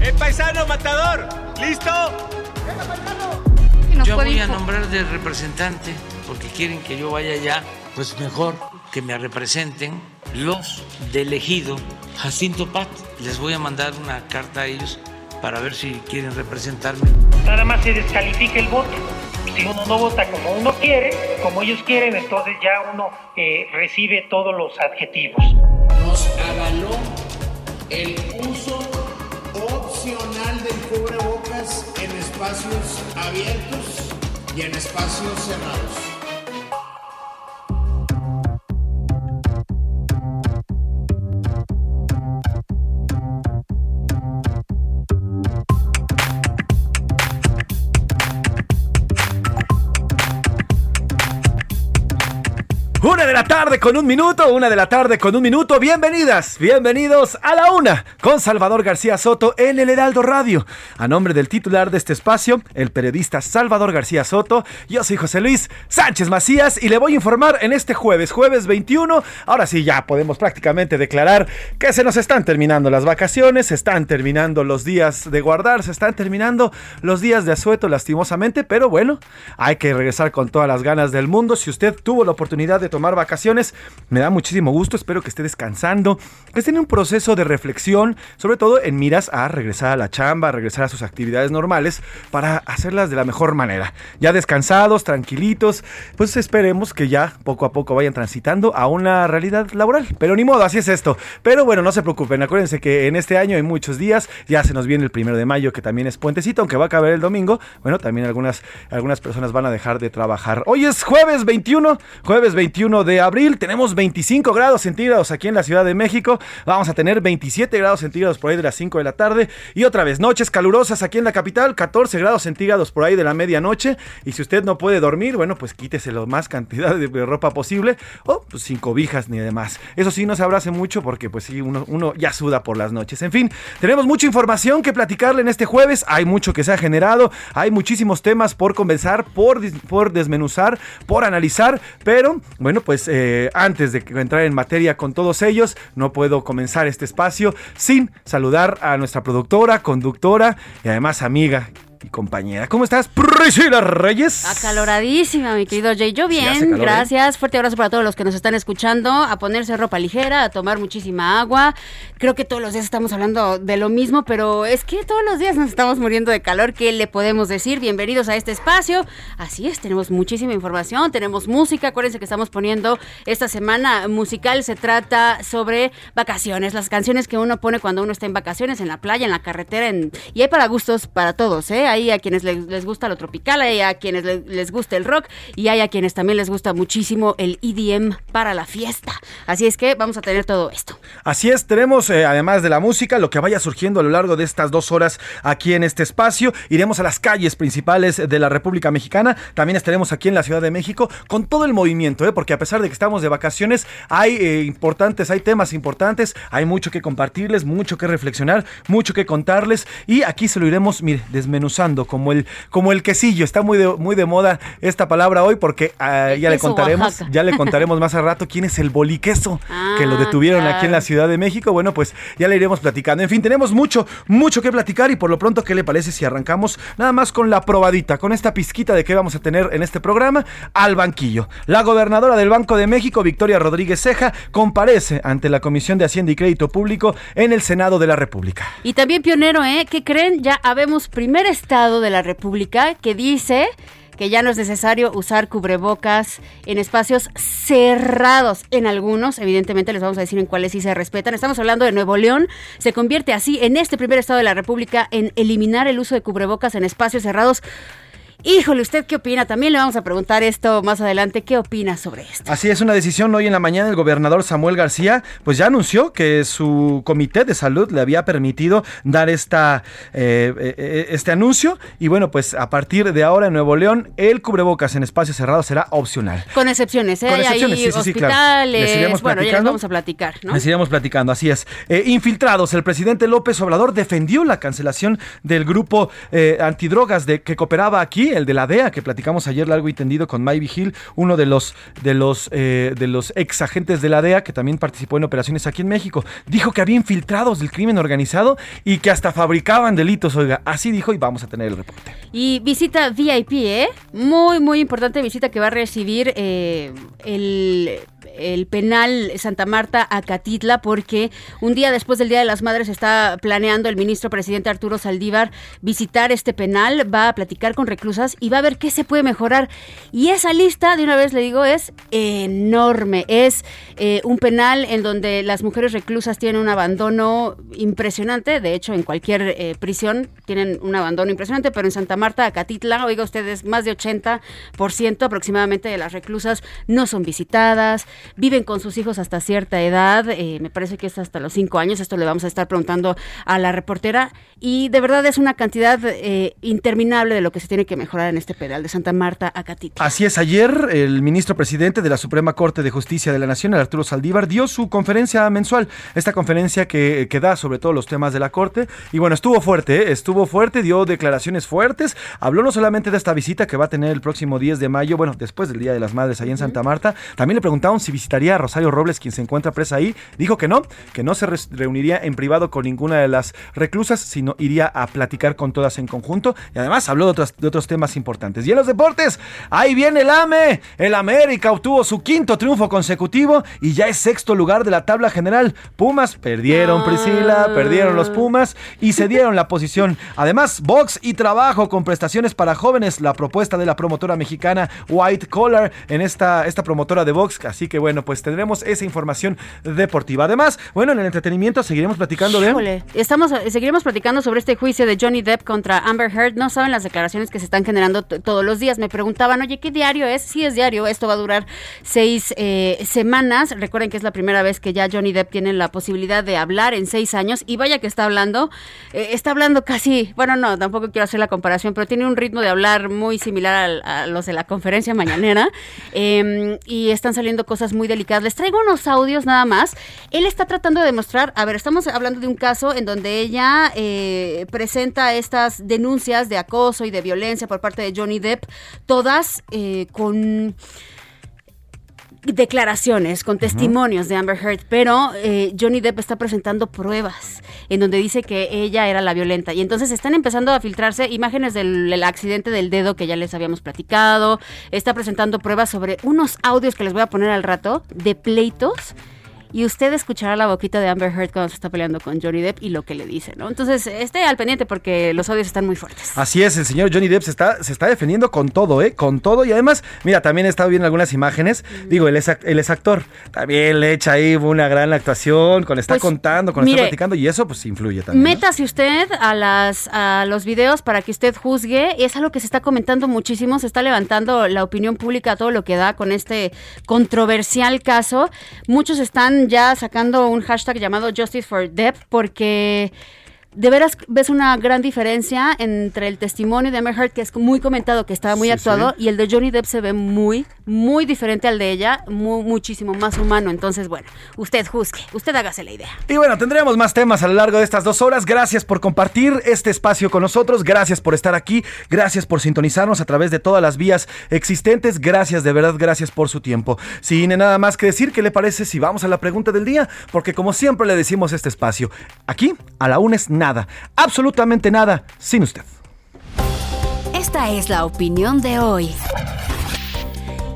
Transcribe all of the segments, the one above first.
El paisano matador, ¿listo? Yo voy a nombrar de representante porque quieren que yo vaya allá, pues mejor que me representen los del ejido Jacinto Pat. Les voy a mandar una carta a ellos para ver si quieren representarme. Nada más se descalifica el voto. Si uno no vota como uno quiere, como ellos quieren, entonces ya uno eh, recibe todos los adjetivos. nos avaló el uso opcional del cubrebocas en espacios abiertos y en espacios cerrados. Una de la tarde con un minuto, una de la tarde con un minuto. Bienvenidas, bienvenidos a la una con Salvador García Soto en el Heraldo Radio. A nombre del titular de este espacio, el periodista Salvador García Soto, yo soy José Luis Sánchez Macías y le voy a informar en este jueves, jueves 21. Ahora sí, ya podemos prácticamente declarar que se nos están terminando las vacaciones, se están terminando los días de guardar, se están terminando los días de asueto, lastimosamente, pero bueno, hay que regresar con todas las ganas del mundo. Si usted tuvo la oportunidad de tomar vacaciones. Me da muchísimo gusto, espero que esté descansando, que esté en un proceso de reflexión, sobre todo en miras a regresar a la chamba, a regresar a sus actividades normales para hacerlas de la mejor manera. Ya descansados, tranquilitos, pues esperemos que ya poco a poco vayan transitando a una realidad laboral. Pero ni modo, así es esto. Pero bueno, no se preocupen, acuérdense que en este año hay muchos días, ya se nos viene el primero de mayo, que también es puentecito, aunque va a caber el domingo. Bueno, también algunas, algunas personas van a dejar de trabajar. Hoy es jueves 21, jueves 21 de abril. Tenemos 25 grados centígrados aquí en la Ciudad de México. Vamos a tener 27 grados centígrados por ahí de las 5 de la tarde. Y otra vez, noches calurosas aquí en la capital, 14 grados centígrados por ahí de la medianoche. Y si usted no puede dormir, bueno, pues quítese lo más cantidad de ropa posible. O pues sin cobijas ni demás. Eso sí, no se abrace mucho porque pues sí, uno, uno ya suda por las noches. En fin, tenemos mucha información que platicarle en este jueves. Hay mucho que se ha generado. Hay muchísimos temas por conversar, por, por desmenuzar, por analizar. Pero bueno, pues eh, antes de entrar en materia con todos ellos, no puedo comenzar este espacio sin saludar a nuestra productora, conductora y además amiga compañera. ¿Cómo estás, Priscila Reyes? Acaloradísima, mi querido Jay. Yo bien, ¿eh? gracias. Fuerte abrazo para todos los que nos están escuchando. A ponerse ropa ligera, a tomar muchísima agua. Creo que todos los días estamos hablando de lo mismo, pero es que todos los días nos estamos muriendo de calor. ¿Qué le podemos decir? Bienvenidos a este espacio. Así es, tenemos muchísima información, tenemos música. Acuérdense que estamos poniendo esta semana musical. Se trata sobre vacaciones, las canciones que uno pone cuando uno está en vacaciones, en la playa, en la carretera. En... Y hay para gustos para todos, ¿eh? Hay a quienes les, les gusta lo tropical, hay a quienes le- les gusta el rock y hay a quienes también les gusta muchísimo el EDM para la fiesta. Así es que vamos a tener todo esto. Así es, tenemos eh, además de la música, lo que vaya surgiendo a lo largo de estas dos horas aquí en este espacio. Iremos a las calles principales de la República Mexicana. También estaremos aquí en la Ciudad de México con todo el movimiento, ¿eh? porque a pesar de que estamos de vacaciones, hay eh, importantes, hay temas importantes, hay mucho que compartirles, mucho que reflexionar, mucho que contarles. Y aquí se lo iremos, mire, desmenuzando usando como el, como el quesillo. Está muy de, muy de moda esta palabra hoy porque ah, ya le contaremos, ya le contaremos más a rato quién es el boliqueso que lo Ah, detuvieron aquí en la. Ciudad de México. Bueno, pues ya le iremos platicando. En fin, tenemos mucho, mucho que platicar y por lo pronto, ¿qué le parece si arrancamos nada más con la probadita, con esta pizquita de qué vamos a tener en este programa? Al banquillo. La gobernadora del Banco de México, Victoria Rodríguez Ceja, comparece ante la Comisión de Hacienda y Crédito Público en el Senado de la República. Y también pionero, ¿eh? ¿Qué creen? Ya habemos primer estado de la República que dice que ya no es necesario usar cubrebocas en espacios cerrados. En algunos, evidentemente les vamos a decir en cuáles sí se respetan. Estamos hablando de Nuevo León. Se convierte así en este primer estado de la República en eliminar el uso de cubrebocas en espacios cerrados. Híjole, ¿usted qué opina? También le vamos a preguntar esto más adelante. ¿Qué opina sobre esto? Así es, una decisión hoy en la mañana el gobernador Samuel García pues ya anunció que su comité de salud le había permitido dar esta, eh, eh, este anuncio y bueno pues a partir de ahora en Nuevo León el cubrebocas en espacios cerrados será opcional. Con excepciones, ¿eh? Con Hay excepciones, ahí sí, sí, sí, claro. Les bueno, ya les vamos a platicar, ¿no? Les iremos platicando, así es. Eh, infiltrados, el presidente López Obrador defendió la cancelación del grupo eh, antidrogas de, que cooperaba aquí, el de la DEA, que platicamos ayer largo y tendido con May Vigil, uno de los, de los, eh, de los ex agentes de la DEA que también participó en operaciones aquí en México. Dijo que había infiltrados del crimen organizado y que hasta fabricaban delitos, oiga, así dijo y vamos a tener el reporte. Y visita VIP, ¿eh? Muy, muy importante visita que va a recibir eh, el, el penal Santa Marta a Catitla, porque un día después del Día de las Madres está planeando el ministro presidente Arturo Saldívar visitar este penal, va a platicar con reclusas y va a ver qué se puede mejorar. Y esa lista, de una vez le digo, es enorme. Es eh, un penal en donde las mujeres reclusas tienen un abandono impresionante. De hecho, en cualquier eh, prisión tienen un abandono impresionante, pero en Santa Marta, Acatitla, oiga ustedes, más de 80% aproximadamente de las reclusas no son visitadas, viven con sus hijos hasta cierta edad, eh, me parece que es hasta los 5 años, esto le vamos a estar preguntando a la reportera, y de verdad es una cantidad eh, interminable de lo que se tiene que mejorar en este penal de Santa Marta, Acatitla. Así es, ayer el ministro presidente de la Suprema Corte de Justicia de la Nación, el Arturo Saldívar, dio su conferencia mensual, esta conferencia que, que da sobre todos los temas de la Corte. Y bueno, estuvo fuerte, ¿eh? estuvo fuerte, dio declaraciones fuertes, habló no solamente de esta visita que va a tener el próximo 10 de mayo, bueno, después del Día de las Madres ahí en Santa Marta, también le preguntaron si visitaría a Rosario Robles, quien se encuentra presa ahí, dijo que no, que no se reuniría en privado con ninguna de las reclusas, sino iría a platicar con todas en conjunto. Y además habló de otros, de otros temas importantes. Y en los deportes, ahí viene el AME. El América obtuvo su quinto triunfo consecutivo y ya es sexto lugar de la tabla general. Pumas perdieron, Ah. Priscila, perdieron los Pumas y se dieron la posición. Además, box y trabajo con prestaciones para jóvenes. La propuesta de la promotora mexicana White Collar en esta, esta promotora de box. Así que bueno, pues tendremos esa información deportiva. Además, bueno, en el entretenimiento seguiremos platicando. Híjole, estamos, eh, seguiremos platicando sobre este juicio de Johnny Depp contra Amber Heard. No saben las declaraciones que se están generando todos los días. Me preguntaban, oye, ¿qué diario es? Sí, es diario. Esto va a durar seis eh, semanas. Recuerden que es la primera vez que ya Johnny Depp tiene la posibilidad de hablar en seis años. Y vaya que está hablando. eh, está hablando casi, bueno, no, tampoco quiero hacer la comparación, pero tiene un ritmo de hablar muy similar a, los de la conferencia mañanera. Eh, y están saliendo cosas muy delicadas. Les traigo unos audios nada más. Él está tratando de demostrar, a ver, estamos hablando de un caso en donde ella eh, presenta estas denuncias de acoso y de violencia por parte de Johnny Depp, todas eh, con declaraciones, con testimonios de Amber Heard, pero eh, Johnny Depp está presentando pruebas en donde dice que ella era la violenta. Y entonces están empezando a filtrarse imágenes del, del accidente del dedo que ya les habíamos platicado, está presentando pruebas sobre unos audios que les voy a poner al rato de pleitos y usted escuchará la boquita de Amber Heard cuando se está peleando con Johnny Depp y lo que le dice, ¿no? Entonces, esté al pendiente porque los audios están muy fuertes. Así es, el señor Johnny Depp se está, se está defendiendo con todo, ¿eh? Con todo. Y además, mira, también he estado viendo algunas imágenes. Digo, él es, él es actor. También le echa ahí una gran actuación, con está Pues, contando, con mire, está platicando. Y eso, pues, influye también. ¿no? Métase usted a las a los videos para que usted juzgue. Es algo que se está comentando muchísimo, se está levantando la opinión pública a todo lo que da con este controversial caso. Muchos están ya sacando un hashtag llamado Justice for Depp porque de veras ves una gran diferencia entre el testimonio de Amber Heard, que es muy comentado, que estaba muy Sí, actuado, sí. y el de Johnny Depp se ve muy muy diferente al de ella, muchísimo más humano. Entonces, bueno, usted juzgue, usted hágase la idea. Y bueno, tendremos más temas a lo largo de estas dos horas. Gracias por compartir este espacio con nosotros, gracias por estar aquí, gracias por sintonizarnos a través de todas las vías existentes. Gracias, de verdad, gracias por su tiempo. Sin nada más que decir, ¿qué le parece si vamos a la pregunta del día? Porque como siempre le decimos este espacio, aquí a la una es nada, absolutamente nada, sin usted. Esta es la opinión de hoy.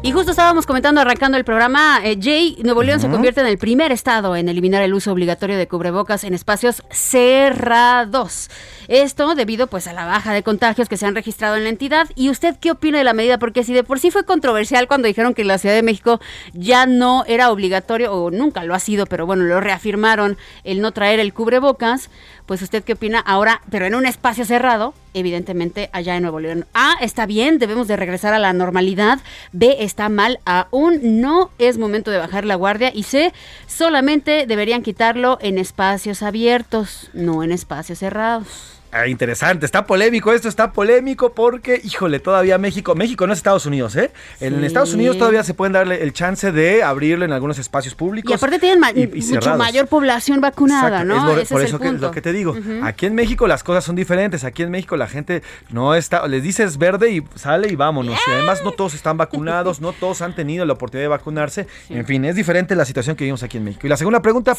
Y justo estábamos comentando, arrancando el programa, eh, Jay, Nuevo León se convierte en el primer estado en eliminar el uso obligatorio de cubrebocas en espacios cerrados. Esto debido pues a la baja de contagios que se han registrado en la entidad. ¿Y usted qué opina de la medida? Porque si de por sí fue controversial cuando dijeron que la Ciudad de México ya no era obligatorio, o nunca lo ha sido, pero bueno, lo reafirmaron el no traer el cubrebocas, pues usted qué opina ahora, pero en un espacio cerrado, evidentemente allá en Nuevo León. A, está bien, debemos de regresar a la normalidad. B, está mal, aún no es momento de bajar la guardia. Y C, solamente deberían quitarlo en espacios abiertos, no en espacios cerrados. Ah, interesante, está polémico esto, está polémico porque, híjole, todavía México, México no es Estados Unidos, ¿eh? En Estados Unidos todavía se pueden darle el chance de abrirlo en algunos espacios públicos. Y aparte tienen mucho mayor población vacunada, ¿no? Es por, eso que, lo que te digo. Aquí en México las cosas son diferentes. Aquí en México la gente no está, les dices verde y sale y vámonos. Y además no todos están vacunados, no todos han tenido la oportunidad de vacunarse. En fin, es diferente la situación que vivimos aquí en México. Y la segunda pregunta,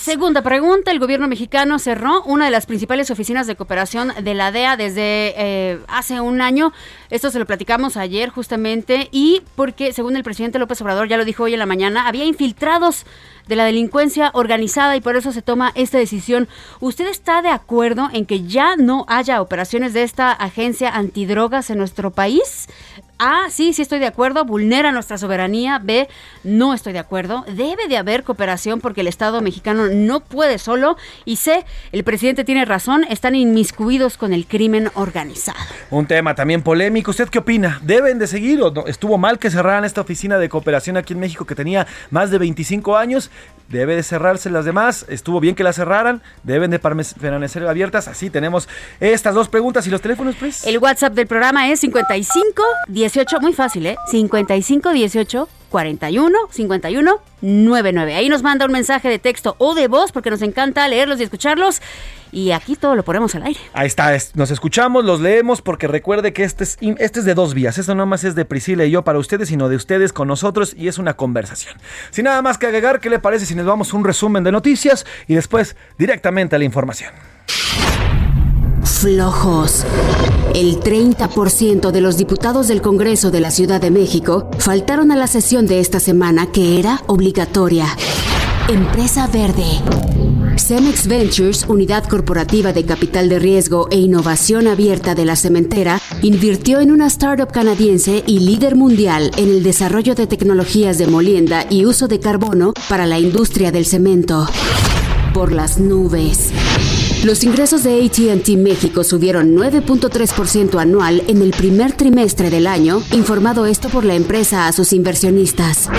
Segunda pregunta, el gobierno mexicano cerró una de las principales oficinas de cooperación de la DEA desde eh, hace un año. Esto se lo platicamos ayer justamente y porque según el presidente López Obrador ya lo dijo hoy en la mañana, había infiltrados de la delincuencia organizada y por eso se toma esta decisión. ¿Usted está de acuerdo en que ya no haya operaciones de esta agencia antidrogas en nuestro país? A, sí, sí estoy de acuerdo, vulnera nuestra soberanía. B, no estoy de acuerdo. Debe de haber cooperación porque el Estado mexicano no puede solo. Y C, el presidente tiene razón, están inmiscuidos con el crimen organizado. Un tema también polémico. ¿Usted qué opina? ¿Deben de seguir o no? estuvo mal que cerraran esta oficina de cooperación aquí en México que tenía más de 25 años? debe de cerrarse las demás. Estuvo bien que las cerraran, deben de permanecer abiertas. Así tenemos estas dos preguntas y los teléfonos, pues. El WhatsApp del programa es 55 18, muy fácil, ¿eh? 55 18 41 51 99. Ahí nos manda un mensaje de texto o de voz porque nos encanta leerlos y escucharlos. Y aquí todo lo ponemos al aire. Ahí está, nos escuchamos, los leemos porque recuerde que este es, este es de dos vías. Esto no más es de Priscila y yo para ustedes, sino de ustedes con nosotros y es una conversación. Sin nada más que agregar, ¿qué le parece si nos vamos un resumen de noticias y después directamente a la información? Flojos. El 30% de los diputados del Congreso de la Ciudad de México faltaron a la sesión de esta semana que era obligatoria. Empresa Verde. Cemex Ventures, unidad corporativa de capital de riesgo e innovación abierta de la cementera, invirtió en una startup canadiense y líder mundial en el desarrollo de tecnologías de molienda y uso de carbono para la industria del cemento. Por las nubes. Los ingresos de ATT México subieron 9.3% anual en el primer trimestre del año, informado esto por la empresa a sus inversionistas.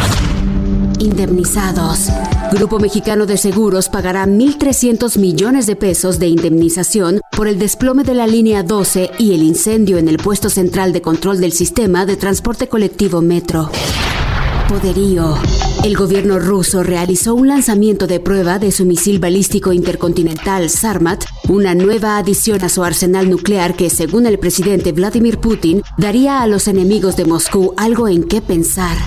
Indemnizados. Grupo Mexicano de Seguros pagará 1.300 millones de pesos de indemnización por el desplome de la línea 12 y el incendio en el puesto central de control del sistema de transporte colectivo Metro. Poderío. El gobierno ruso realizó un lanzamiento de prueba de su misil balístico intercontinental Sarmat, una nueva adición a su arsenal nuclear que, según el presidente Vladimir Putin, daría a los enemigos de Moscú algo en qué pensar.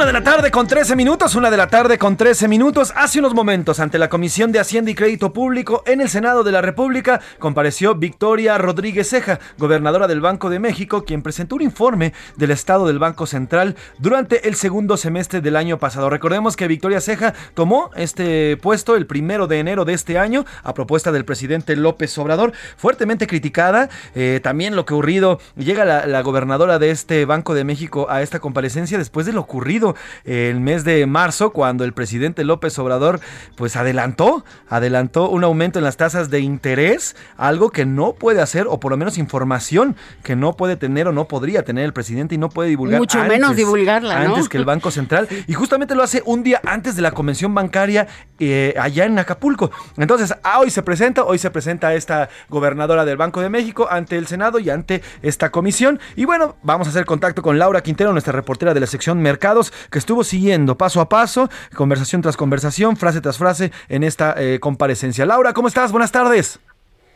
Una de la tarde con 13 minutos, una de la tarde con 13 minutos. Hace unos momentos, ante la Comisión de Hacienda y Crédito Público en el Senado de la República, compareció Victoria Rodríguez Ceja, gobernadora del Banco de México, quien presentó un informe del estado del Banco Central durante el segundo semestre del año pasado. Recordemos que Victoria Ceja tomó este puesto el primero de enero de este año a propuesta del presidente López Obrador, fuertemente criticada. Eh, también lo que ocurrido, llega la, la gobernadora de este Banco de México a esta comparecencia después de lo ocurrido el mes de marzo cuando el presidente López Obrador pues adelantó, adelantó un aumento en las tasas de interés, algo que no puede hacer o por lo menos información que no puede tener o no podría tener el presidente y no puede divulgar mucho menos divulgarla, antes que el Banco Central y justamente lo hace un día antes de la convención bancaria eh, allá en Acapulco. Entonces, ah, hoy se presenta, hoy se presenta esta gobernadora del Banco de México ante el Senado y ante esta comisión. Y bueno, vamos a hacer contacto con Laura Quintero, nuestra reportera de la sección Mercados, que estuvo siguiendo paso a paso, conversación tras conversación, frase tras frase en esta eh, comparecencia. Laura, ¿cómo estás? Buenas tardes.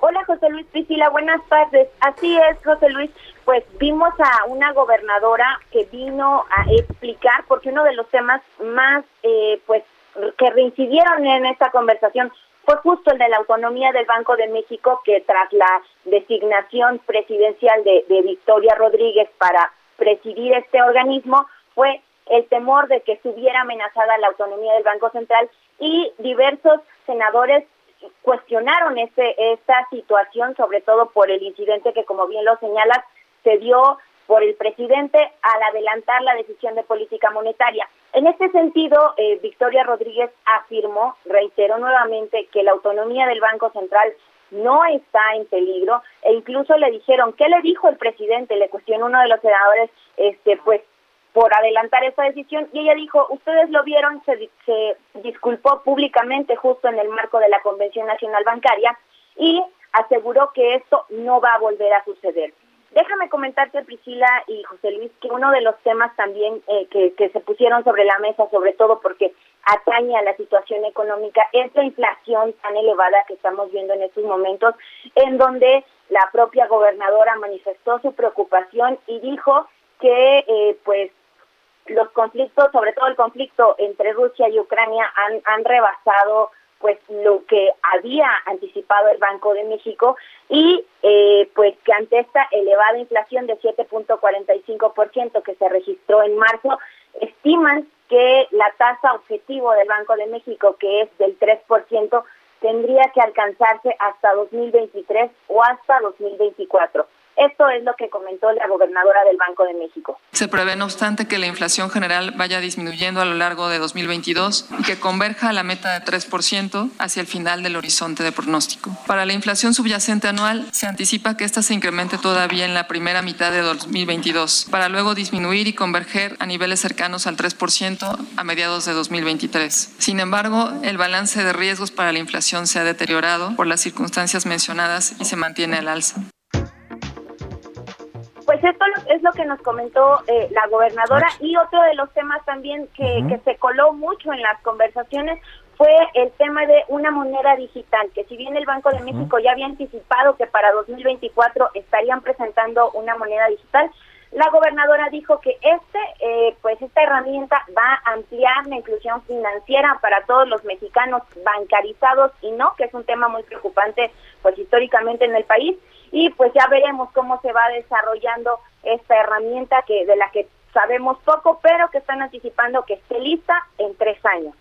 Hola José Luis Priscila, buenas tardes. Así es, José Luis, pues vimos a una gobernadora que vino a explicar, porque uno de los temas más, eh, pues, que reincidieron en esta conversación fue justo el de la autonomía del Banco de México, que tras la designación presidencial de, Victoria Rodríguez para presidir este organismo, fue el temor de que estuviera amenazada la autonomía del Banco Central y diversos senadores cuestionaron este, esta situación, sobre todo por el incidente que, como bien lo señalas, se dio por el presidente al adelantar la decisión de política monetaria. En este sentido, eh, Victoria Rodríguez afirmó, reiteró nuevamente, que la autonomía del Banco Central no está en peligro e incluso le dijeron, ¿qué le dijo el presidente? Le cuestionó uno de los senadores, este, pues, por adelantar esta decisión y ella dijo, ustedes lo vieron, se, se disculpó públicamente justo en el marco de la Convención Nacional Bancaria y aseguró que esto no va a volver a suceder. Déjame comentarte, Priscila y José Luis, que uno de los temas también eh, que, que se pusieron sobre la mesa, sobre todo porque atañe a la situación económica, es la inflación tan elevada que estamos viendo en estos momentos, en donde la propia gobernadora manifestó su preocupación y dijo que, eh, pues, los conflictos, sobre todo el conflicto entre Rusia y Ucrania, han, han rebasado pues lo que había anticipado el Banco de México y eh, pues que ante esta elevada inflación de 7.45% que se registró en marzo, estiman que la tasa objetivo del Banco de México, que es del 3%, tendría que alcanzarse hasta 2023 o hasta 2024. Esto es lo que comentó la gobernadora del Banco de México. Se prevé, no obstante, que la inflación general vaya disminuyendo a lo largo de 2022 y que converja a la meta de 3% hacia el final del horizonte de pronóstico. Para la inflación subyacente anual, se anticipa que esta se incremente todavía en la primera mitad de 2022, para luego disminuir y converger a niveles cercanos al 3% a mediados de 2023. Sin embargo, el balance de riesgos para la inflación se ha deteriorado por las circunstancias mencionadas y se mantiene al alza. Pues esto es lo que nos comentó eh, la gobernadora. Y otro de los temas también que, que se coló mucho en las conversaciones fue el tema de una moneda digital, que si bien el Banco de México ya había anticipado que para 2024 estarían presentando una moneda digital, la gobernadora dijo que este, eh, pues esta herramienta va a ampliar la inclusión financiera para todos los mexicanos bancarizados y no, que es un tema muy preocupante, pues históricamente en el país y pues ya veremos cómo se va desarrollando esta herramienta que de la que sabemos poco, pero que están anticipando que esté lista en tres años.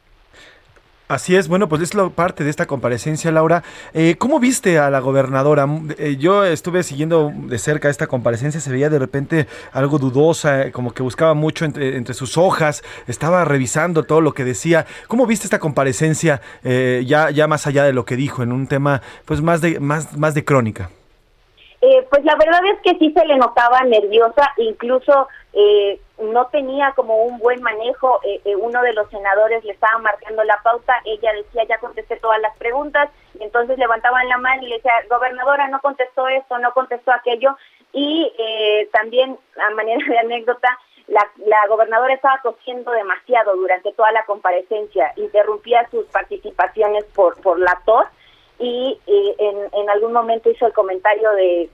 Así es, bueno, pues es la parte de esta comparecencia, Laura. Eh, ¿Cómo viste a la gobernadora? Eh, yo estuve siguiendo de cerca esta comparecencia, se veía de repente algo dudosa, como que buscaba mucho entre, entre sus hojas, estaba revisando todo lo que decía. ¿Cómo viste esta comparecencia eh, ya, ya más allá de lo que dijo en un tema pues más de, más, más de crónica? Eh, pues la verdad es que sí se le notaba nerviosa, incluso eh, no tenía como un buen manejo. Eh, uno de los senadores le estaba marcando la pauta, ella decía ya contesté todas las preguntas, entonces levantaban la mano y le decía, gobernadora, no contestó esto, no contestó aquello, y también a manera de anécdota, la, la, gobernadora estaba tosiendo demasiado durante toda la comparecencia, interrumpía sus participaciones por, por la tos y, en, en algún momento hizo el comentario de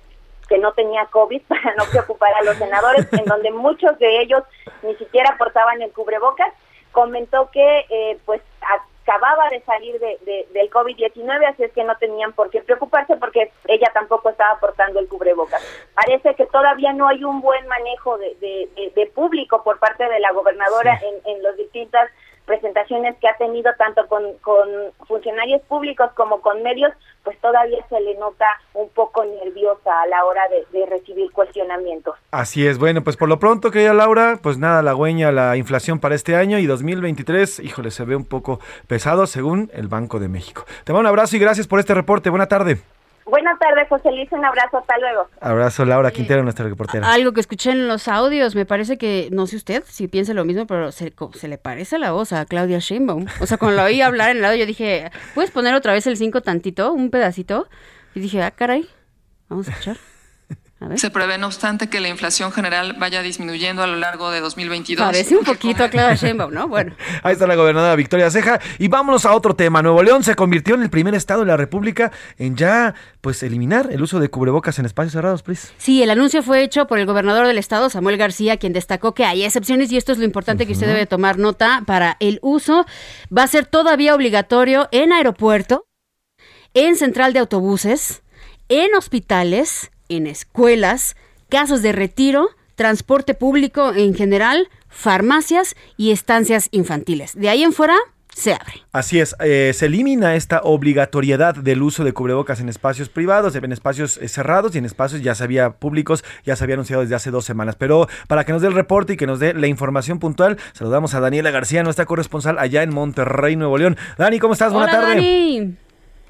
que no tenía COVID para no preocupar a los senadores, en donde muchos de ellos ni siquiera portaban el cubrebocas, comentó que eh, pues acababa de salir de, del COVID-19, así es que no tenían por qué preocuparse porque ella tampoco estaba portando el cubrebocas. Parece que todavía no hay un buen manejo de, de público por parte de la gobernadora en, en las distintas presentaciones que ha tenido tanto con, con funcionarios públicos como con medios, pues todavía se le nota un poco nerviosa a la hora de, recibir cuestionamientos. Así es, bueno, pues por lo pronto, querida Laura, pues nada, la hueña, la inflación para este año y 2023, híjole, se ve un poco pesado según el Banco de México. Te mando un abrazo y gracias por este reporte. Buena tarde. Buenas tardes, José Luis. Un abrazo. Hasta luego. Abrazo, Laura Quintero, nuestra reportera. Algo que escuché en los audios, me parece que, no sé usted si piensa lo mismo, pero se, se le parece la voz a Claudia Sheinbaum. O sea, cuando la oí hablar en el lado, yo dije, ¿puedes poner otra vez el 5 tantito, un pedacito? Y dije, ah, caray, vamos a escuchar. Se prevé, no obstante, que la inflación general vaya disminuyendo a lo largo de 2022. Parece un poquito a Sheinbaum, ¿no? Bueno. Ahí está la gobernadora Victoria Ceja. Y vámonos a otro tema. Nuevo León se convirtió en el primer estado de la República en ya, pues, eliminar el uso de cubrebocas en espacios cerrados, please. Sí, el anuncio fue hecho por el gobernador del estado, Samuel García, quien destacó que hay excepciones y esto es lo importante que usted debe tomar nota para el uso. Va a ser todavía obligatorio en aeropuerto, en central de autobuses, en hospitales, en escuelas, casas de retiro, transporte público en general, farmacias y estancias infantiles. De ahí en fuera, se abre. Así es, eh, se elimina esta obligatoriedad del uso de cubrebocas en espacios privados, en espacios eh, cerrados y en espacios ya se había públicos, ya se había anunciado desde hace dos semanas. Pero para que nos dé el reporte y que nos dé la información puntual, saludamos a Daniela García, nuestra corresponsal allá en Monterrey, Nuevo León. Dani, ¿cómo estás? Buena Hola, tarde. Dani.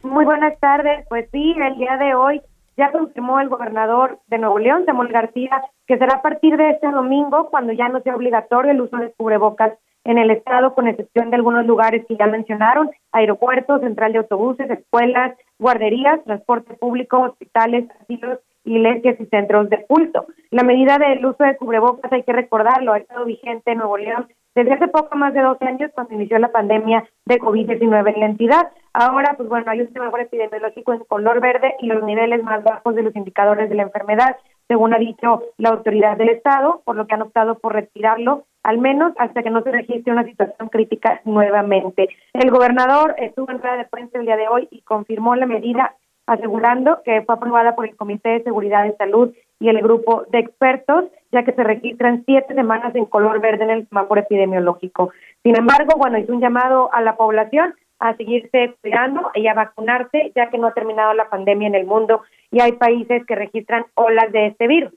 Muy buenas tardes. Pues sí, el día de hoy ya confirmó el gobernador de Nuevo León, Samuel García, que será a partir de este domingo cuando ya no sea obligatorio el uso de cubrebocas en el estado, con excepción de algunos lugares que ya mencionaron, aeropuertos, central de autobuses, escuelas, guarderías, transporte público, hospitales, asilos, iglesias y centros de culto. La medida del uso de cubrebocas, hay que recordarlo, ha estado vigente en Nuevo León desde hace poco más de 12 años cuando inició la pandemia de COVID-19 en la entidad. Ahora, pues bueno, hay un semáforo epidemiológico en color verde y los niveles más bajos de los indicadores de la enfermedad, según ha dicho la autoridad del Estado, por lo que han optado por retirarlo, al menos hasta que no se registre una situación crítica nuevamente. El gobernador estuvo en rueda de prensa el día de hoy y confirmó la medida asegurando que fue aprobada por el Comité de Seguridad de Salud y el grupo de expertos, ya que se registran siete semanas en color verde en el semáforo epidemiológico. Sin embargo, bueno, hizo un llamado a la población a seguirse cuidando y a vacunarse, ya que no ha terminado la pandemia en el mundo y hay países que registran olas de este virus.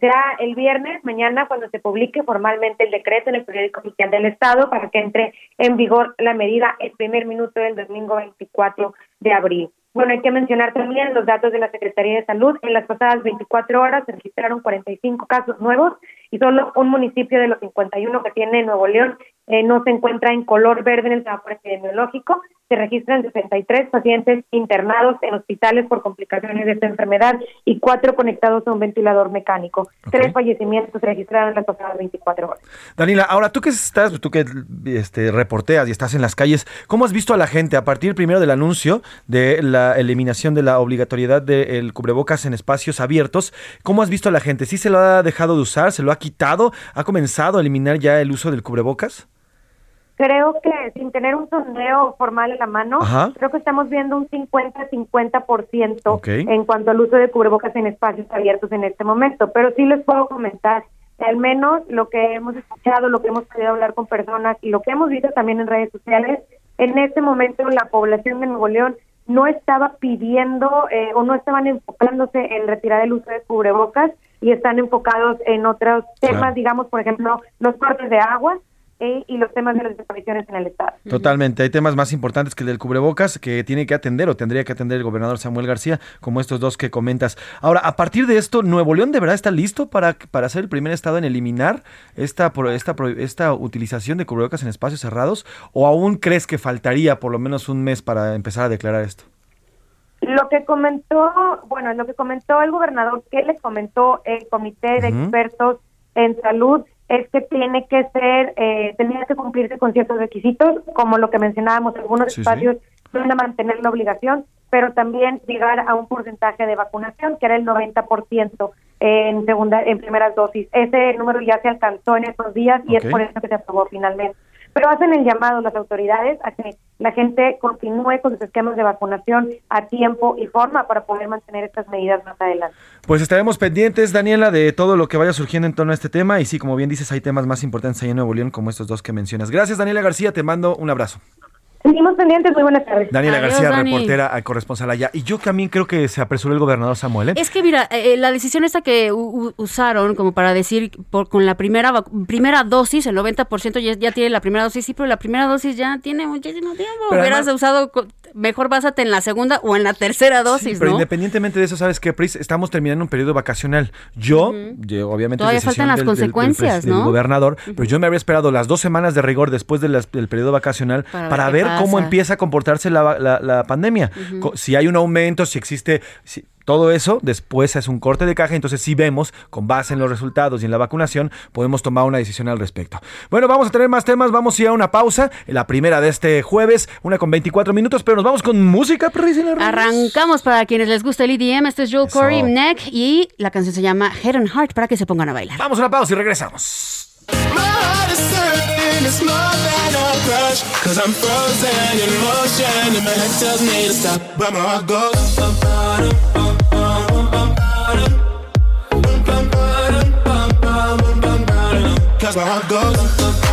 Será el viernes, mañana, cuando se publique formalmente el decreto en el periódico oficial del Estado para que entre en vigor la medida el primer minuto del domingo 24 de abril. Bueno, hay que mencionar también los datos de la Secretaría de Salud. En las pasadas 24 horas se registraron 45 casos nuevos y solo un municipio de los 51 que tiene Nuevo León eh, no se encuentra en color verde en el semáforo epidemiológico. Se registran 63 pacientes internados en hospitales por complicaciones de esta enfermedad y cuatro conectados a un ventilador mecánico. Tres fallecimientos se registraron en las pasadas 24 horas. Daniela, ahora tú que estás, tú que este, reporteas y estás en las calles, ¿cómo has visto a la gente a partir primero del anuncio de la eliminación de la obligatoriedad del cubrebocas en espacios abiertos? ¿Cómo has visto a la gente? ¿Sí se lo ha dejado de usar? ¿Se lo ha quitado? ¿Ha comenzado a eliminar ya el uso del cubrebocas? Creo que sin tener un sondeo formal en la mano, Ajá. creo que estamos viendo un 50-50% Ok. en cuanto al uso de cubrebocas en espacios abiertos en este momento. Pero sí les puedo comentar, al menos lo que hemos escuchado, lo que hemos podido hablar con personas y lo que hemos visto también en redes sociales, en este momento la población de Nuevo León no estaba pidiendo eh, o no estaban enfocándose en retirar el uso de cubrebocas y están enfocados en otros temas, Claro. digamos, por ejemplo, los cortes de agua eh, y los temas de las desapariciones en el Estado. Totalmente, hay temas más importantes que el del cubrebocas que tiene que atender o tendría que atender el gobernador Samuel García, como estos dos que comentas. Ahora, a partir de esto, ¿Nuevo León de verdad está listo para, para ser el primer estado en eliminar esta, esta, esta utilización de cubrebocas en espacios cerrados? ¿O aún crees que faltaría por lo menos un mes para empezar a declarar esto? Lo que comentó, bueno, lo que comentó el gobernador, que le comentó el comité de expertos en salud, es que tiene que ser, eh, tendría que cumplirse con ciertos requisitos, como lo que mencionábamos, algunos Sí, sí. espacios van a mantener la obligación, pero también llegar a un porcentaje de vacunación, que era el 90% en segunda, en primeras dosis. Ese número ya se alcanzó en estos días y es por eso que se aprobó finalmente. Pero hacen el llamado las autoridades a que la gente continúe con sus esquemas de vacunación a tiempo y forma para poder mantener estas medidas más adelante. Pues estaremos pendientes, Daniela, de todo lo que vaya surgiendo en torno a este tema y sí, como bien dices, hay temas más importantes ahí en Nuevo León como estos dos que mencionas. Gracias, Daniela García, te mando un abrazo. Seguimos pendientes, muy buenas tardes. Daniela Adiós, García, Dani. reportera, corresponsal allá. Y yo también creo que se apresuró el gobernador Samuel. ¿eh? Es que mira, eh, la decisión esta que usaron como para decir por, con la primera primera dosis, el 90% ya, ya tiene la primera dosis, sí, pero la primera dosis ya tiene muchísimo tiempo. Pero Hubieras además- usado, mejor básate en la segunda o en la tercera dosis, Pero ¿no? independientemente de eso, ¿sabes qué, Pris? Estamos terminando un periodo vacacional. Yo, yo, obviamente, Todavía faltan las del- del- del consecuencias, del ¿no? gobernador, pero yo me habría esperado las dos semanas de rigor después de las- del periodo vacacional Para para, ver cómo empieza a comportarse la, la- la pandemia. Si hay un aumento, si existe... si- todo eso después es un corte de caja, entonces si vemos, con base en los resultados y en la vacunación, podemos tomar una decisión al respecto. Bueno, vamos a tener más temas, vamos a ir a una pausa, la primera de este jueves, una con 24 minutos, pero nos vamos con música, Priscila. Arrancamos para quienes les gusta el EDM. Este es Joel Eso. Corey Neck y la canción se llama Head and Heart para que se pongan a bailar. Vamos a una pausa y regresamos. My heart is certain it's more than a crush. Cause I'm frozen in motion and my head tells me to stop. But my heart goes. bum, ba-dum, bum, bum, bum, ba-dum. Bum, bum, ba-dum, bum, bum, bum, bum, ba-dum. Cause my heart goes.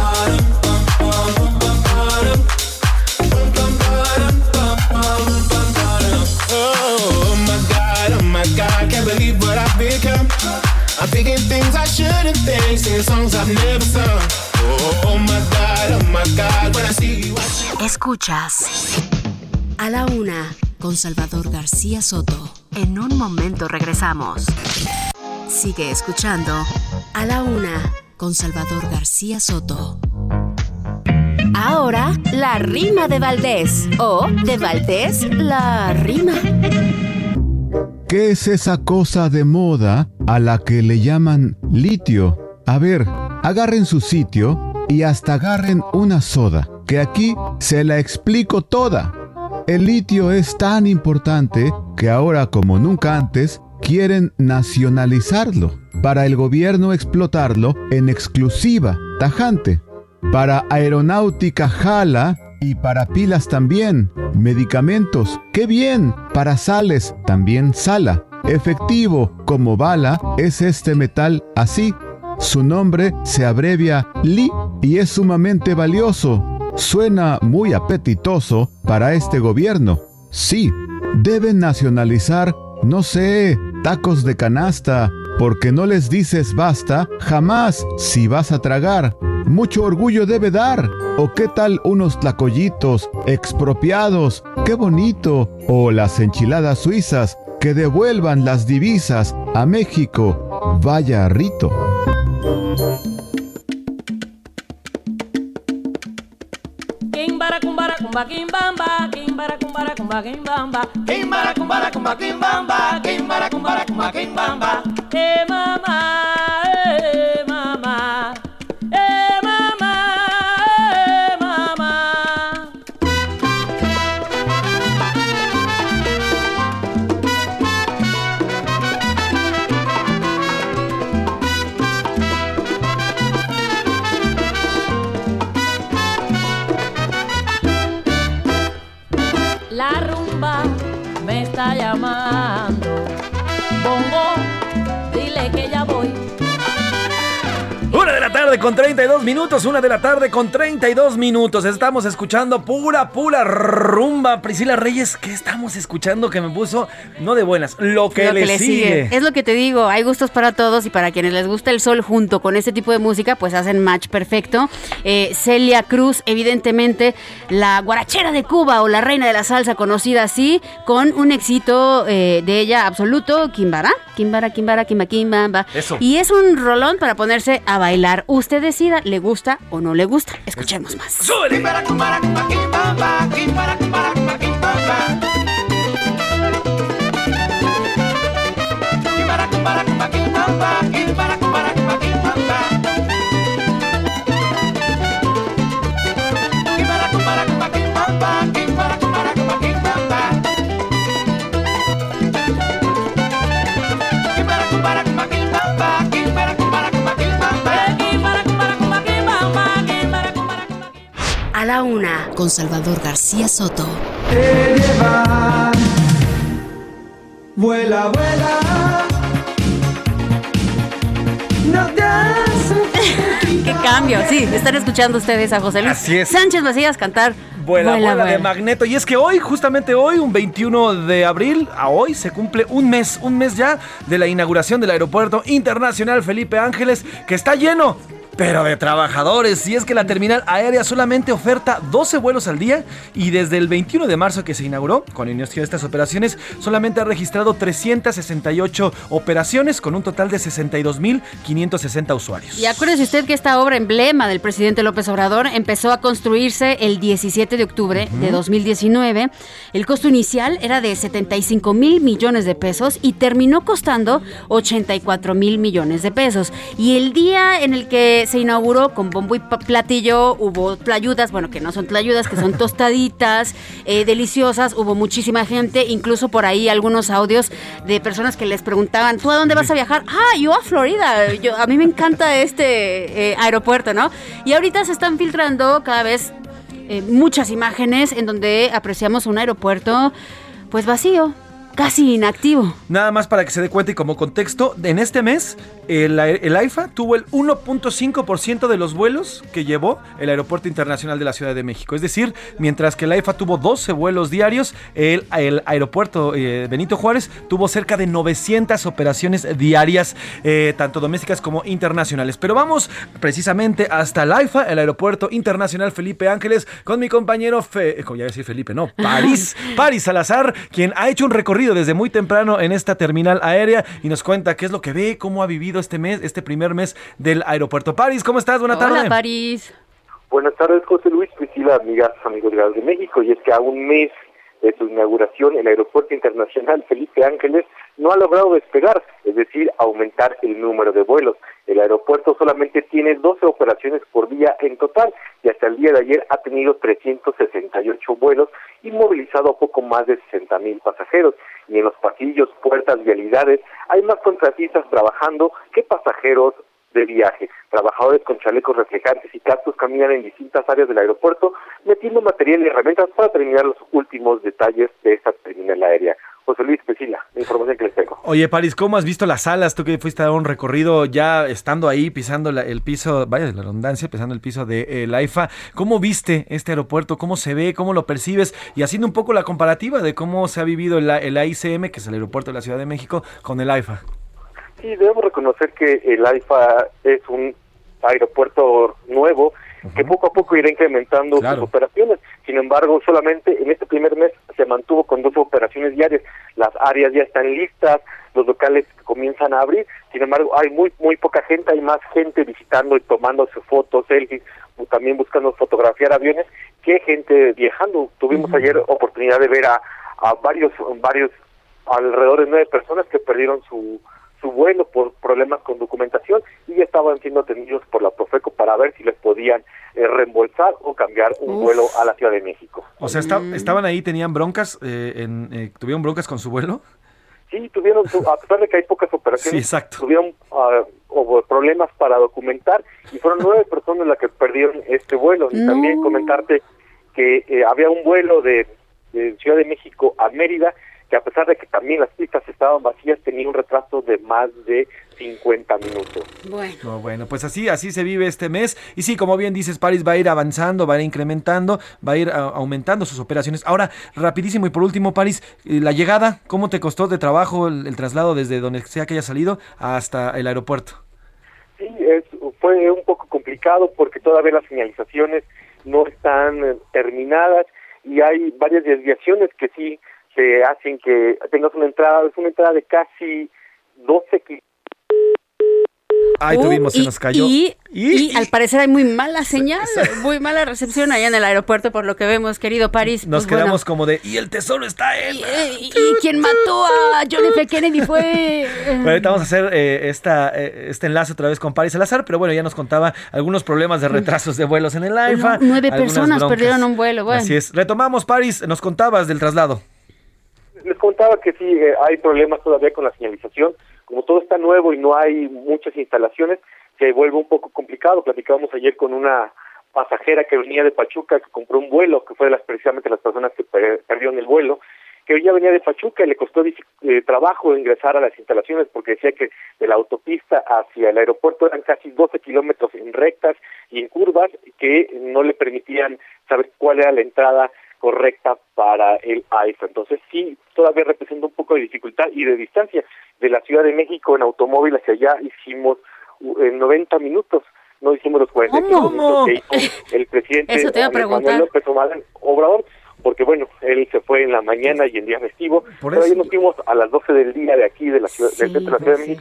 Escuchas A la una con Salvador García Soto. En un momento regresamos. Sigue escuchando A la una con Salvador García Soto. Ahora, la rima de Valdés. O de Valdés, la rima. ¿Qué es esa cosa de moda a la que le llaman litio? A ver, agarren su sitio y hasta agarren una soda, que aquí se la explico toda. El litio es tan importante que ahora como nunca antes quieren nacionalizarlo, para el gobierno explotarlo en exclusiva, tajante. Para aeronáutica jala y para pilas también. Medicamentos, qué bien. Para sales también sala. Efectivo como bala es este metal así. Su nombre se abrevia Li y es sumamente valioso. Suena muy apetitoso para este gobierno. Sí, deben nacionalizar, no sé, tacos de canasta, porque no les dices basta jamás si vas a tragar. Mucho orgullo debe dar. ¿O qué tal unos tlacoyitos expropiados? ¡Qué bonito! O las enchiladas suizas que devuelvan las divisas a México. Vaya rito. cumbá, quimbamba, Kimbara, cumbara cumbá, quimbamba, quimbara cumbara cumbá, Kimbamba, quimbara cumbara cumbá, quimbamba. Hey, mama. Con 32 minutos, una de la tarde con 32 minutos. Estamos escuchando pura, pura rumba. Priscila Reyes, ¿qué estamos escuchando que me puso no de buenas? Lo que, Lo le, que le sigue. Es lo que te digo, hay gustos para todos y para quienes les gusta el sol junto con este tipo de música, pues hacen match perfecto. Eh, Celia Cruz, evidentemente, la guarachera de Cuba o la reina de la salsa, conocida así, con un éxito eh, de ella absoluto, Kimbara, Kimbara, Kimbara, Kimba, Kimbamba. Eso. Y es un rolón para ponerse a bailar. Usted decida, le gusta o no le gusta. Escuchemos más. Una, con Salvador García Soto. Te lleva. Vuela, vuela. No te ¡Qué cambio! Sí, están escuchando ustedes a José Luis Así es. Sánchez Macías cantar Vuela, vuela, de vuela. Magneto. Y es que hoy, justamente hoy, un 21 de abril, a hoy se cumple un mes, un mes ya de la inauguración del Aeropuerto Internacional Felipe Ángeles, que está lleno. Pero de trabajadores, y es que la terminal aérea solamente oferta 12 vuelos al día y desde el 21 de marzo que se inauguró, con inicio de estas operaciones, solamente ha registrado 368 operaciones con un total de 62.560 usuarios. Y acuérdese usted que esta obra emblema del presidente López Obrador empezó a construirse el 17 de octubre de 2019. El costo inicial era de 75 mil millones de pesos y terminó costando 84 mil millones de pesos. Y el día en el que se inauguró con bombo y platillo hubo tlayudas, bueno, que no son tlayudas, que son tostaditas, eh, deliciosas, hubo muchísima gente, incluso por ahí algunos audios de personas que les preguntaban, ¿tú a dónde vas a viajar? Ah, yo a Florida, yo, a mí me encanta este eh, aeropuerto, ¿no? Y ahorita se están filtrando cada vez eh, muchas imágenes en donde apreciamos un aeropuerto pues vacío, casi inactivo. Nada más para que se dé cuenta y como contexto, en este mes el, el AIFA tuvo el 1.5% de los vuelos que llevó el Aeropuerto Internacional de la Ciudad de México. Es decir, mientras que el AIFA tuvo 12 vuelos diarios, el, el aeropuerto eh, Benito Juárez tuvo cerca de 900 operaciones diarias, eh, tanto domésticas como internacionales. Pero vamos precisamente hasta el AIFA, el Aeropuerto Internacional Felipe Ángeles, con mi compañero, Fe, eh, como ya a decir Felipe, no, París, París Salazar, quien ha hecho un recorrido desde muy temprano en esta terminal aérea y nos cuenta qué es lo que ve, cómo ha vivido este mes, este primer mes del aeropuerto. París, ¿cómo estás? Buena tarde. Hola, París. Buenas tardes, José Luis Priscila, amigas, amigos de de México. Y es que a un mes de su inauguración, el Aeropuerto Internacional Felipe Ángeles no ha logrado despegar, es decir, aumentar el número de vuelos. El aeropuerto solamente tiene 12 operaciones por día en total y hasta el día de ayer ha tenido 368 vuelos y movilizado a poco más de 60 mil pasajeros. Y en los pasillos, puertas, vialidades hay más contratistas trabajando que pasajeros de viaje. Trabajadores con chalecos reflejantes y cascos caminan en distintas áreas del aeropuerto metiendo material y herramientas para terminar los últimos detalles de esta terminal aérea. José Luis Pesila, la información que les tengo. Oye, París, ¿cómo has visto las salas? Tú que fuiste a dar un recorrido ya estando ahí, pisando la- el piso, vaya de la redundancia, pisando el piso de eh, la AIFA. ¿Cómo viste este aeropuerto? ¿Cómo se ve? ¿Cómo lo percibes? Y haciendo un poco la comparativa de cómo se ha vivido el, el AICM, que es el aeropuerto de la Ciudad de México, con el AIFA. Sí, debemos reconocer que el AIFA es un aeropuerto nuevo que poco a poco irá incrementando sus operaciones. Sin embargo, solamente en este primer mes se mantuvo con dos operaciones diarias. Las áreas ya están listas, los locales comienzan a abrir. Sin embargo, hay muy muy poca gente, hay más gente visitando y tomándose fotos, selfies, también buscando fotografiar aviones que gente viajando. Tuvimos ayer oportunidad de ver a, a varios varios alrededor de nueve personas que perdieron su su vuelo por problemas con documentación y ya estaban siendo atendidos por la Profeco para ver si les podían eh, reembolsar o cambiar un Uf. vuelo a la Ciudad de México. O sea, está- estaban ahí, tenían broncas, eh, en, eh, tuvieron broncas con su vuelo. Sí, tuvieron, a pesar de que hay pocas operaciones, Sí, exacto. tuvieron ah, problemas para documentar y fueron nueve personas las que perdieron este vuelo. Y también comentarte que eh, había un vuelo de, de Ciudad de México a Mérida que a pesar de que también las pistas estaban vacías, tenía un retraso de más de 50 minutos. Bueno. No, bueno, pues así, así se vive este mes. Y sí, como bien dices, París va a ir avanzando, va a ir incrementando, va a ir a- aumentando sus operaciones. Ahora, rapidísimo y por último, París, eh, la llegada, ¿cómo te costó de trabajo el, el traslado desde donde sea que haya salido hasta el aeropuerto? Sí, es, fue un poco complicado porque todavía las señalizaciones no están eh, terminadas y hay varias desviaciones que sí se hacen que tengas una entrada, es una entrada de casi 12 kilómetros. Ay, Uh, tuvimos, se y- nos cayó. Y, y al parecer hay muy mala señal, muy mala recepción allá en el aeropuerto, por lo que vemos, querido París. Nos Pues bueno. quedamos como de, y el tesoro está en... ¿Y, y quién mató a John F. Kennedy fue... Bueno, ahorita vamos a hacer eh, esta, eh, este enlace otra vez con París Salazar, pero bueno, ya nos contaba algunos problemas de retrasos de vuelos en el AIFA. No, nueve personas broncas. perdieron un vuelo, bueno. Así es. Retomamos, París, nos contabas del traslado. Les contaba que sí eh, hay problemas todavía con la señalización, como todo está nuevo y no hay muchas instalaciones, se vuelve un poco complicado. Platicábamos ayer con una pasajera que venía de Pachuca, que compró un vuelo, que fue de las precisamente las personas que per- perdieron el vuelo, que ya venía de Pachuca y le costó eh, trabajo ingresar a las instalaciones porque decía que de la autopista hacia el aeropuerto eran casi 12 kilómetros en rectas y en curvas que no le permitían saber cuál era la entrada correcta para el AIFA. Entonces sí, todavía representa un poco de dificultad y de distancia. De la Ciudad de México en automóvil hacia allá hicimos uh, en 90 minutos, no hicimos los 45 minutos que hizo el presidente Eso te iba a preguntar. Manuel López Obrador- Obrador, porque bueno, él se fue en la mañana y en día festivo, Por pero eso- ahí nos fuimos a las 12 del día de aquí, de la ciudad, del centro de la Ciudad de sí.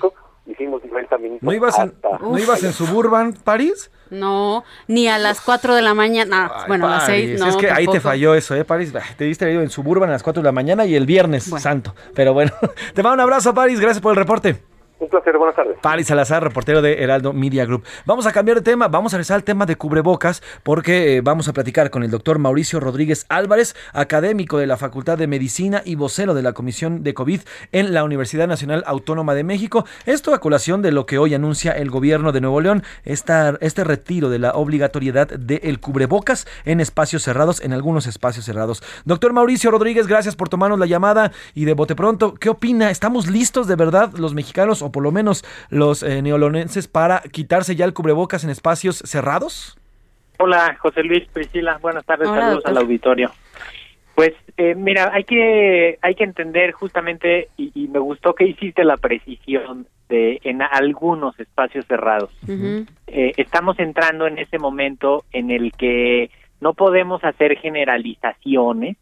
Hicimos 90 minutos. ¿No ibas en, ¿no ibas en Suburban, París? No, ni a las 4 de la mañana. Ah, bueno, a las París, 6, no. es que ahí te tampoco. falló eso, ¿eh, París? Te diste ido en Suburban a las 4 de la mañana y el viernes santo. Pero bueno, te mando un abrazo, París. Gracias por el reporte. Un placer, buenas tardes. Paris Salazar, reportero de Heraldo Media Group. Vamos a cambiar de tema, vamos a regresar al tema de cubrebocas porque eh, vamos a platicar con el doctor Mauricio Rodríguez Álvarez, académico de la Facultad de Medicina y vocero de la Comisión de COVID en la Universidad Nacional Autónoma de México. Esto a colación de lo que hoy anuncia el gobierno de Nuevo León, este retiro de la obligatoriedad del cubrebocas en espacios cerrados, en algunos espacios cerrados. Doctor Mauricio Rodríguez, gracias por tomarnos la llamada y de bote pronto, ¿qué opina? ¿Estamos listos de verdad los mexicanos o por lo menos los eh, neolonenses para quitarse ya el cubrebocas en espacios cerrados? Hola, José Luis, Priscila, buenas tardes, Hola, saludos doctor. al auditorio. Pues eh, mira, hay que hay que entender justamente y, y me gustó que hiciste la precisión de en algunos espacios cerrados. Eh, estamos entrando en ese momento en el que no podemos hacer generalizaciones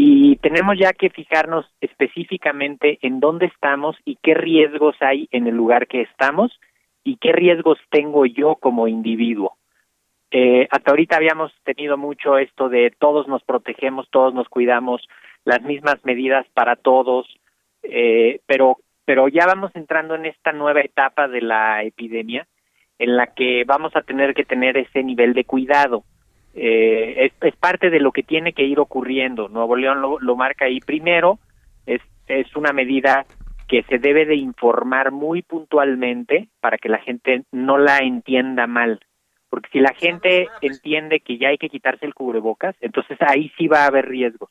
y tenemos ya que fijarnos específicamente en dónde estamos y qué riesgos hay en el lugar que estamos y qué riesgos tengo yo como individuo. Eh, hasta ahorita habíamos tenido mucho esto de todos nos protegemos, todos nos cuidamos, las mismas medidas para todos, eh, pero pero ya vamos entrando en esta nueva etapa de la epidemia en la que vamos a tener que tener ese nivel de cuidado. Eh, es, es parte de lo que tiene que ir ocurriendo. Nuevo León lo, lo marca ahí primero. Es, es una medida que se debe de informar muy puntualmente para que la gente no la entienda mal. Porque si la gente entiende que ya hay que quitarse el cubrebocas, entonces ahí sí va a haber riesgos.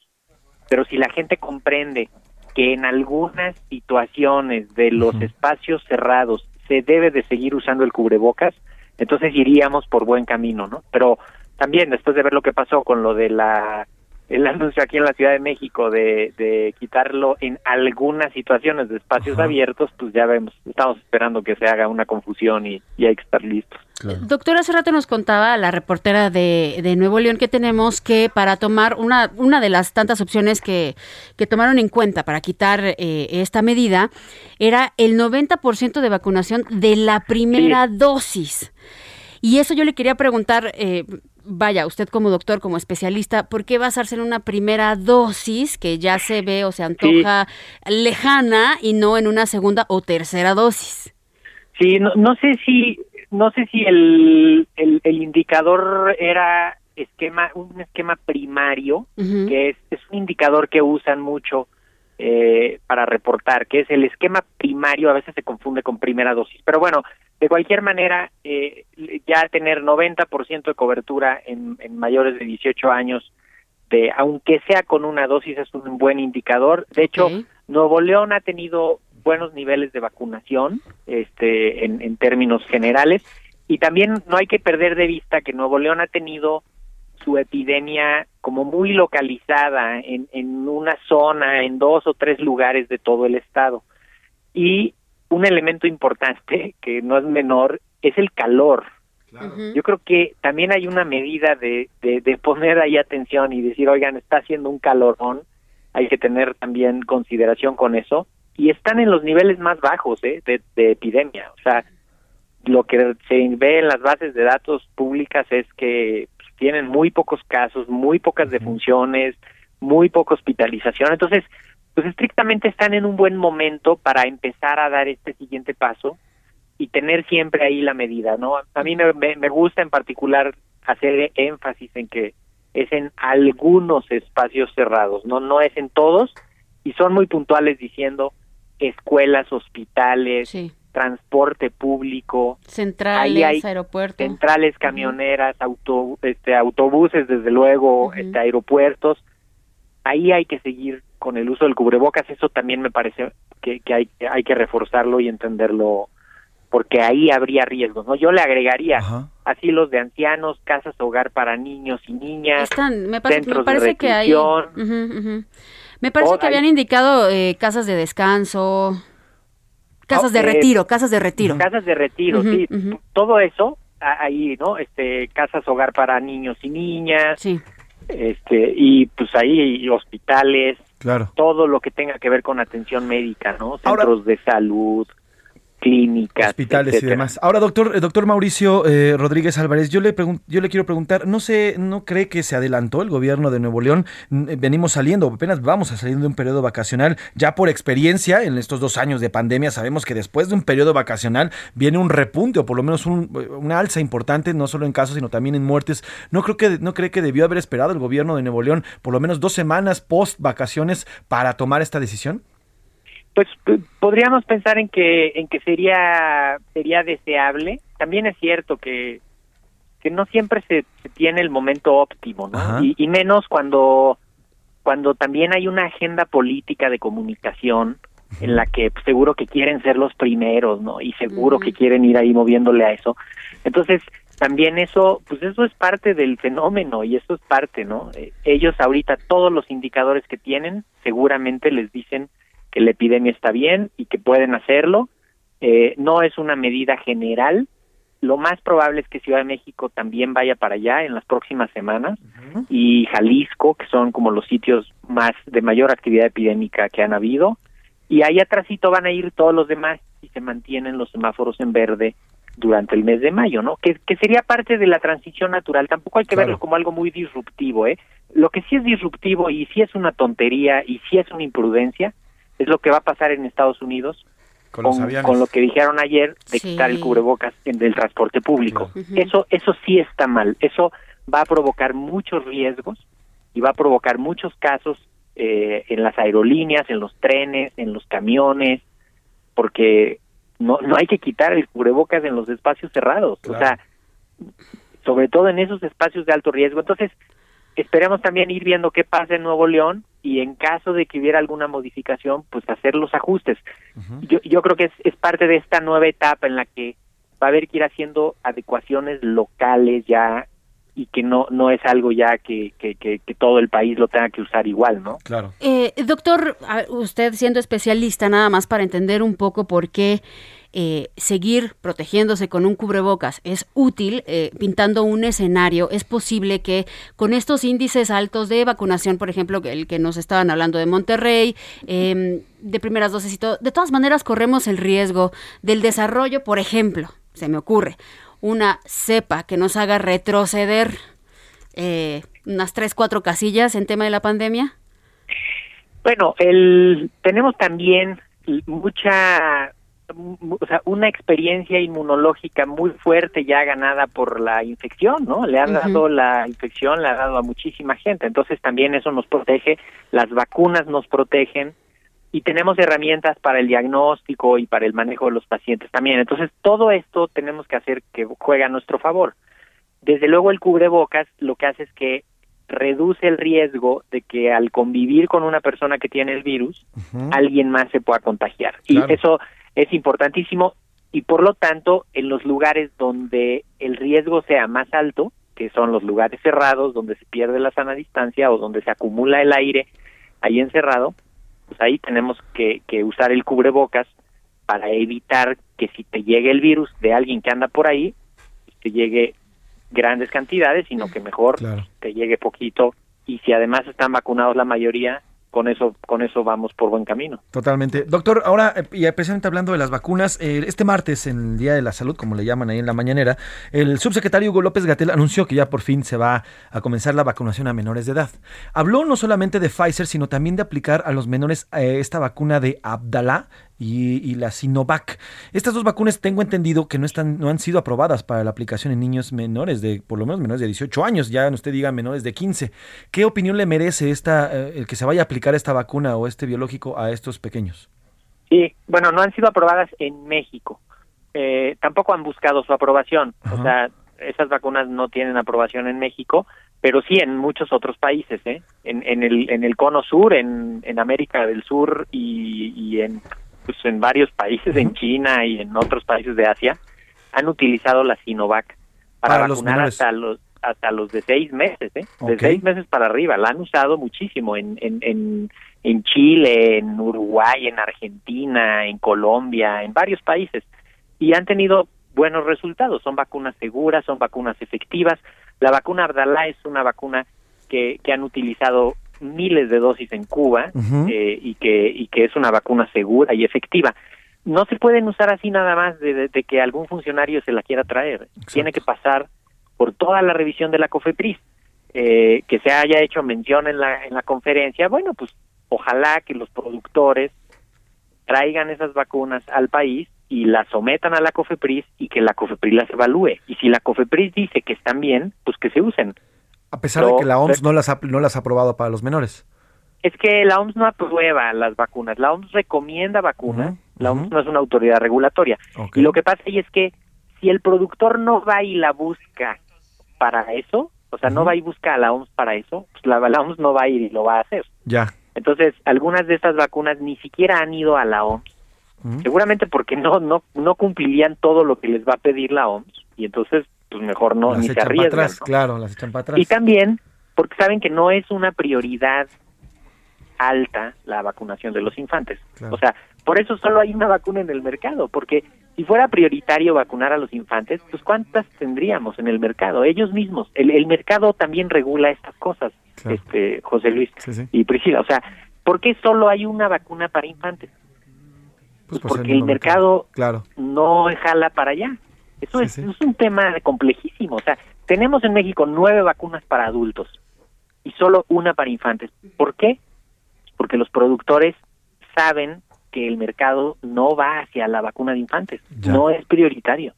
Pero si la gente comprende que en algunas situaciones de los espacios cerrados se debe de seguir usando el cubrebocas, entonces iríamos por buen camino, ¿no? Pero también después de ver lo que pasó con lo de la el anuncio aquí en la Ciudad de México de, de quitarlo en algunas situaciones de espacios abiertos, pues ya vemos, estamos esperando que se haga una confusión y, y hay que estar listos. Doctor, hace rato nos contaba la reportera de, de Nuevo León que tenemos que para tomar una, una de las tantas opciones que, que tomaron en cuenta para quitar eh, esta medida era el 90% de vacunación de la primera dosis. Y eso yo le quería preguntar, eh, vaya, usted como doctor, como especialista, ¿por qué basarse en una primera dosis que ya se ve o se antoja lejana y no en una segunda o tercera dosis? Sí, no, no sé si no sé si el, el, el indicador era esquema un esquema primario que es, es un indicador que usan mucho eh, para reportar, que es el esquema primario, a veces se confunde con primera dosis. Pero bueno, de cualquier manera, eh, ya tener 90% de cobertura en, en mayores de 18 años, de aunque sea con una dosis, es un buen indicador. De hecho, Nuevo León ha tenido buenos niveles de vacunación este, en, en términos generales. Y también no hay que perder de vista que Nuevo León ha tenido su epidemia como muy localizada en, en una zona, en dos o tres lugares de todo el estado. Y un elemento importante, que no es menor, es el calor. Yo creo que también hay una medida de, de, de poner ahí atención y decir, oigan, está haciendo un calorón, hay que tener también consideración con eso. Y están en los niveles más bajos ¿eh? de, de epidemia. O sea, lo que se ve en las bases de datos públicas es que pues, tienen muy pocos casos, muy pocas defunciones, muy poca hospitalización. Entonces, pues estrictamente están en un buen momento para empezar a dar este siguiente paso y tener siempre ahí la medida, ¿no? A mí me, me, gusta en particular hacer énfasis en que es en algunos espacios cerrados, no no es en todos y son muy puntuales diciendo escuelas, hospitales, transporte público, Centrales, aeropuertos. centrales camioneras, auto- este, autobuses, desde luego, este, aeropuertos. Ahí hay que seguir con el uso del cubrebocas. Eso también me parece que, que hay, hay que reforzarlo y entenderlo, porque ahí habría riesgos. ¿no? Yo le agregaría asilos de ancianos, casas hogar para niños y niñas, Están, me, parece- me centros parece de que hay. Me parece que habían indicado eh, casas de descanso, casas de Eh, retiro, casas de retiro. Casas de retiro, sí. Todo eso ahí, ¿no? Este, casas hogar para niños y niñas. Sí. Este, y pues ahí hospitales, Claro. todo lo que tenga que ver con atención médica, ¿no? Centros de salud, clínicas, hospitales y demás. Ahora, doctor, eh, doctor Mauricio eh, Rodríguez Álvarez, yo le yo le quiero preguntar, no sé, ¿no cree que se adelantó el gobierno de Nuevo León? Eh, Venimos saliendo, apenas vamos a salir de un periodo vacacional, ya por experiencia en estos dos años de pandemia sabemos que después de un periodo vacacional viene un repunte o por lo menos un- una alza importante, no solo en casos sino también en muertes. ¿No creo que no cree que debió haber esperado el gobierno de Nuevo León por lo menos dos semanas post vacaciones para tomar esta decisión? Pues podríamos pensar en que en que sería sería deseable. También es cierto que que no siempre se, se tiene el momento óptimo, ¿no? Y, y menos cuando cuando también hay una agenda política de comunicación en la que pues, seguro que quieren ser los primeros, ¿no? Y seguro que quieren ir ahí moviéndole a eso. Entonces, también eso, pues eso es parte del fenómeno y eso es parte, ¿no? Eh, ellos ahorita todos los indicadores que tienen seguramente les dicen que la epidemia está bien y que pueden hacerlo. Eh, no es una medida general. Lo más probable es que Ciudad de México también vaya para allá en las próximas semanas y Jalisco, que son como los sitios más de mayor actividad epidémica que han habido. Y ahí atrásito van a ir todos los demás si se mantienen los semáforos en verde durante el mes de mayo, ¿no? Que, que sería parte de la transición natural. Tampoco hay que Claro. verlo como algo muy disruptivo, ¿eh? Lo que sí es disruptivo y sí es una tontería y sí es una imprudencia es lo que va a pasar en Estados Unidos Con lo que dijeron ayer de Sí. quitar el cubrebocas en del transporte público. Eso eso sí está mal. Eso va a provocar muchos riesgos y va a provocar muchos casos eh, en las aerolíneas, en los trenes, en los camiones, porque no no hay que quitar el cubrebocas en los espacios cerrados. O sea, sobre todo en esos espacios de alto riesgo. Entonces, esperemos también ir viendo qué pasa en Nuevo León y en caso de que hubiera alguna modificación, pues hacer los ajustes. yo, yo creo que es, es parte de esta nueva etapa en la que va a haber que ir haciendo adecuaciones locales ya y que no no es algo ya que, que, que, que todo el país lo tenga que usar igual, ¿no? Claro. Eh, doctor, usted siendo especialista, nada más para entender un poco por qué eh, seguir protegiéndose con un cubrebocas es útil, eh, pintando un escenario, es posible que con estos índices altos de vacunación, por ejemplo, que el que nos estaban hablando de Monterrey, eh, de primeras dosis y todo, de todas maneras corremos el riesgo del desarrollo, por ejemplo, se me ocurre, una cepa que nos haga retroceder eh, unas tres, cuatro casillas en tema de la pandemia. Bueno, el tenemos también mucha mu- o sea, una experiencia inmunológica muy fuerte ya ganada por la infección, ¿no? Le han dado la infección, le ha dado a muchísima gente. Entonces también eso nos protege, las vacunas nos protegen y tenemos herramientas para el diagnóstico y para el manejo de los pacientes también. Entonces todo esto tenemos que hacer que juegue a nuestro favor. Desde luego el cubrebocas lo que hace es que reduce el riesgo de que al convivir con una persona que tiene el virus, alguien más se pueda contagiar. Claro. Y eso es importantísimo y por lo tanto en los lugares donde el riesgo sea más alto, que son los lugares cerrados, donde se pierde la sana distancia o donde se acumula el aire ahí encerrado, pues ahí tenemos que, que usar el cubrebocas para evitar que si te llegue el virus de alguien que anda por ahí, te llegue grandes cantidades, sino que mejor te llegue poquito. Y si además están vacunados la mayoría, con eso con eso vamos por buen camino. Totalmente. Doctor, ahora, eh, y precisamente hablando de las vacunas, eh, este martes, en el Día de la Salud, como le llaman ahí en la mañanera, el subsecretario Hugo López Gatel anunció que ya por fin se va a comenzar la vacunación a menores de edad. Habló no solamente de Pfizer, sino también de aplicar a los menores eh, esta vacuna de Abdala y, y la Sinovac. Estas dos vacunas tengo entendido que no están, no han sido aprobadas para la aplicación en niños menores de, por lo menos menores de 18 años, ya usted diga menores de 15. ¿Qué opinión le merece esta, eh, el que se vaya a aplicar esta vacuna o este biológico a estos pequeños? Sí, bueno, no han sido aprobadas en México. Eh, tampoco han buscado su aprobación. O sea, esas vacunas no tienen aprobación en México, pero sí en muchos otros países, ¿eh? En, en el en el cono sur, en, en América del Sur y, y en pues en varios países, en China y en otros países de Asia, han utilizado la Sinovac para, Para vacunar hasta los hasta los de seis meses, ¿eh? De seis meses para arriba. La han usado muchísimo en, en, en, en Chile, en Uruguay, en Argentina, en Colombia, en varios países. Y han tenido buenos resultados. Son vacunas seguras, son vacunas efectivas. La vacuna Abdalá es una vacuna que, que han utilizado miles de dosis en Cuba eh, y, que, y que es una vacuna segura y efectiva. No se pueden usar así nada más de, de- de que algún funcionario se la quiera traer. Tiene que pasar por toda la revisión de la COFEPRIS. Eh, que se haya hecho mención en la, en la conferencia, bueno, pues ojalá que los productores traigan esas vacunas al país y las sometan a la COFEPRIS y que la COFEPRIS las evalúe. Y si la COFEPRIS dice que están bien, pues que se usen. A pesar de que la OMS no las ha, no las ha aprobado para los menores. Es que la OMS no aprueba las vacunas, la OMS recomienda vacunas, la OMS no es una autoridad regulatoria. Y lo que pasa ahí es que si el productor no va y la busca para eso, o sea, no va y busca a la OMS para eso, pues la, la OMS no va a ir y lo va a hacer. Ya. Entonces, algunas de estas vacunas ni siquiera han ido a la OMS, seguramente porque no no no cumplirían todo lo que les va a pedir la OMS y entonces pues mejor no las ni se echan para arriesgan. atrás, ¿no? claro, las echan para atrás. Y también porque saben que no es una prioridad alta la vacunación de los infantes. Claro. O sea, por eso solo hay una vacuna en el mercado, porque si fuera prioritario vacunar a los infantes, pues ¿cuántas tendríamos en el mercado? Ellos mismos. El, el mercado también regula estas cosas, este José Luis y Priscila. O sea, ¿por qué solo hay una vacuna para infantes? Pues ser porque el mercado Claro. no jala para allá. Eso es, es un tema complejísimo. O sea, tenemos en México nueve vacunas para adultos y solo una para infantes. ¿Por qué? Porque los productores saben que el mercado no va hacia la vacuna de infantes. Ya. No es prioritario.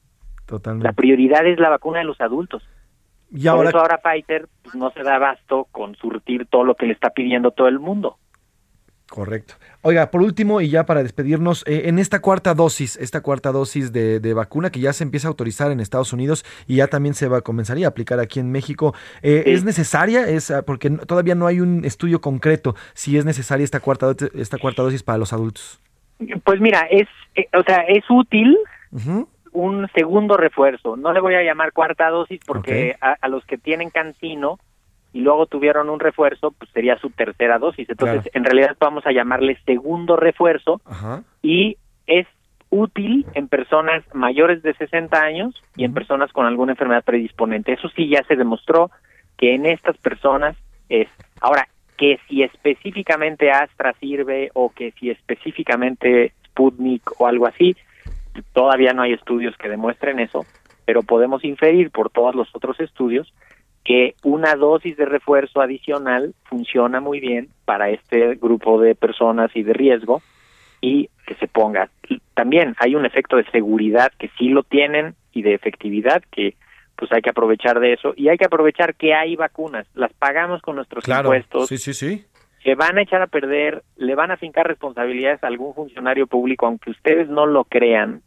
Totalmente. La prioridad es la vacuna de los adultos. Y Por ahora, eso ahora Pfizer pues, no se da abasto con surtir todo lo que le está pidiendo todo el mundo. Correcto. Oiga, por último, y ya para despedirnos, eh, en esta cuarta dosis, esta cuarta dosis de, de vacuna que ya se empieza a autorizar en Estados Unidos y ya también se va comenzaría a aplicar aquí en México, eh, ¿es necesaria? Es ah, porque todavía no hay un estudio concreto si es necesaria esta cuarta, esta cuarta dosis para los adultos. Pues mira, es, eh, o sea, es útil un segundo refuerzo. No le voy a llamar cuarta dosis porque a, a los que tienen cancino y luego tuvieron un refuerzo, pues sería su tercera dosis. Entonces, Claro. en realidad vamos a llamarle segundo refuerzo Ajá. y es útil en personas mayores de 60 años y en personas con alguna enfermedad predisponente. Eso sí ya se demostró que en estas personas es. Ahora, que si específicamente Astra sirve o que si específicamente Sputnik o algo así, todavía no hay estudios que demuestren eso, pero podemos inferir por todos los otros estudios que una dosis de refuerzo adicional funciona muy bien para este grupo de personas y de riesgo y que se ponga. Y También hay un efecto de seguridad que sí lo tienen y de efectividad que pues hay que aprovechar de eso y hay que aprovechar que hay vacunas, las pagamos con nuestros Claro. impuestos, Sí, sí, sí. se van a echar a perder, le van a fincar responsabilidades a algún funcionario público, aunque ustedes no lo crean,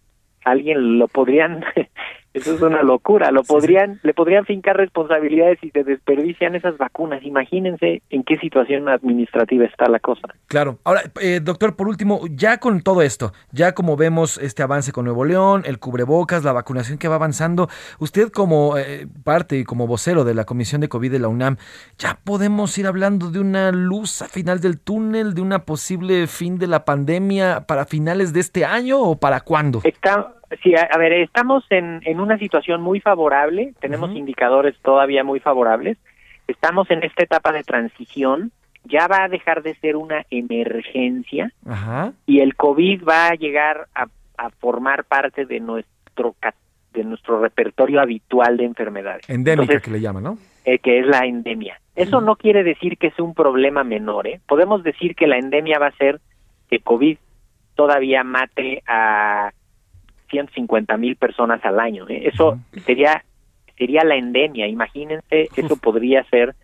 alguien lo podrían, eso es una locura, lo podrían, le podrían fincar responsabilidades y se desperdician esas vacunas. Imagínense en qué situación administrativa está la cosa. Claro. Ahora, eh, doctor, por último, ya con todo esto, ya como vemos este avance con Nuevo León, el cubrebocas, la vacunación que va avanzando, usted como eh, parte y como vocero de la Comisión de COVID de la UNAM, ¿ya podemos ir hablando de una luz a final del túnel, de una posible fin de la pandemia para finales de este año o para cuándo? Está, sí, a, a ver, estamos en, en una situación muy favorable, tenemos indicadores todavía muy favorables, estamos en esta etapa de transición, ya va a dejar de ser una emergencia Ajá. y el COVID va a llegar a, a formar parte de nuestro de nuestro repertorio habitual de enfermedades. Endémica Entonces, que le llaman, ¿no? eh, que es la endemia. Eso no quiere decir que es un problema menor. ¿eh? Podemos decir que la endemia va a ser que COVID todavía mate a 150 mil personas al año. ¿eh? Eso sería sería la endemia. Imagínense, eso podría ser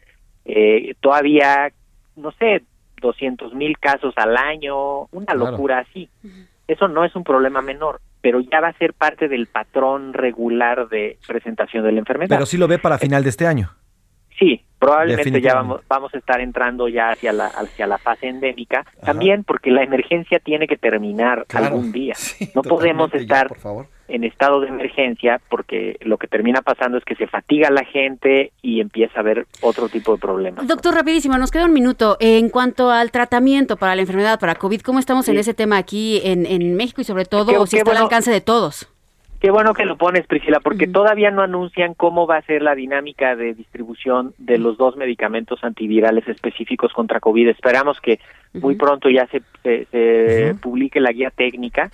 eh, todavía, no sé, 200 mil casos al año, una Claro. locura así. Eso no es un problema menor, pero ya va a ser parte del patrón regular de presentación de la enfermedad. Pero sí lo ve para final de este año. Sí, probablemente ya vamos, vamos a estar entrando ya hacia la, hacia la fase endémica, también porque la emergencia tiene que terminar Claro. algún día. no podemos ya, estar por favor. en estado de emergencia porque lo que termina pasando es que se fatiga la gente y empieza a haber otro tipo de problemas. Doctor, rapidísimo, nos queda un minuto. En cuanto al tratamiento para la enfermedad, para COVID, ¿cómo estamos en ese tema aquí en, en México y sobre todo Qué- o si está al alcance de todos? Qué bueno que lo pones, Priscila, porque todavía no anuncian cómo va a ser la dinámica de distribución de los dos medicamentos antivirales específicos contra COVID. Esperamos que muy pronto ya se, se- se publique la guía técnica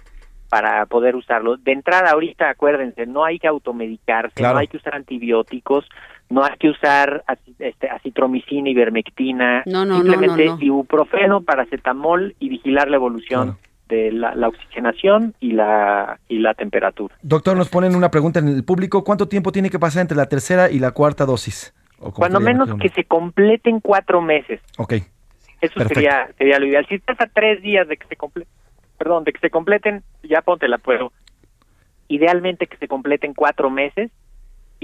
para poder usarlo. De entrada, ahorita, acuérdense, no hay que automedicarse, Claro. no hay que usar antibióticos, no hay que usar este, acitromicina, ivermectina, No, simplemente no, no. ibuprofeno, paracetamol y vigilar la evolución de la, la oxigenación y la, y la temperatura. Doctor, nos ponen una pregunta en el público. ¿Cuánto tiempo tiene que pasar entre la tercera y la cuarta dosis? Cuando menos que se completen cuatro meses. Ok. Eso sería sería lo ideal. Si estás a tres días de que se completen, perdón, de que se completen, ya póntela, pero idealmente que se completen cuatro meses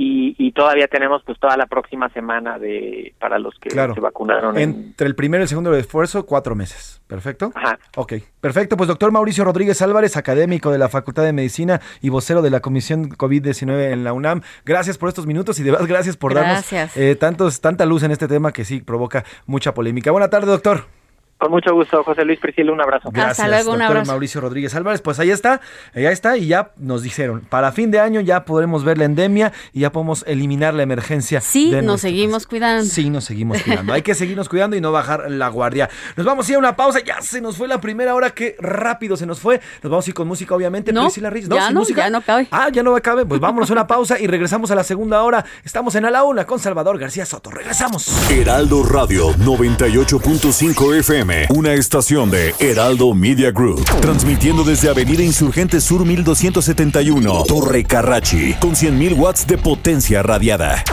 y, y todavía tenemos pues toda la próxima semana de para los que Claro. se vacunaron. en- Entre el primero y el segundo esfuerzo, cuatro meses. ¿Perfecto? Ajá. Ok. Perfecto. Pues doctor Mauricio Rodríguez Álvarez, académico de la Facultad de Medicina y vocero de la Comisión COVID-19 en la UNAM. Gracias por estos minutos y de verdad gracias por Gracias. darnos eh, tantos, tanta luz en este tema que sí provoca mucha polémica. Buena tarde, doctor. Con mucho gusto, José Luis Priscila, un abrazo. Gracias, doctor Mauricio Rodríguez Álvarez. Pues ahí está, ya está, y ya nos dijeron, para fin de año ya podremos ver la endemia y ya podemos eliminar la emergencia. Sí, de nos seguimos cuidando. Sí, nos seguimos cuidando. Hay que seguirnos cuidando y no bajar la guardia. Nos vamos a ir a una pausa. Ya se nos fue la primera hora. Qué rápido se nos fue. Nos vamos a ir con música, obviamente. No, Priscila Reyes. ya sin no, música. ya no cabe. Ah, ya no cabe. Pues vámonos a una pausa y regresamos a la segunda hora. Estamos en A la Una con Salvador García Soto. Regresamos. Heraldo Radio 98.5 FM, una estación de Heraldo Media Group, transmitiendo desde Avenida Insurgente Sur 1271, Torre Carrachi, con 100.000 watts de potencia radiada.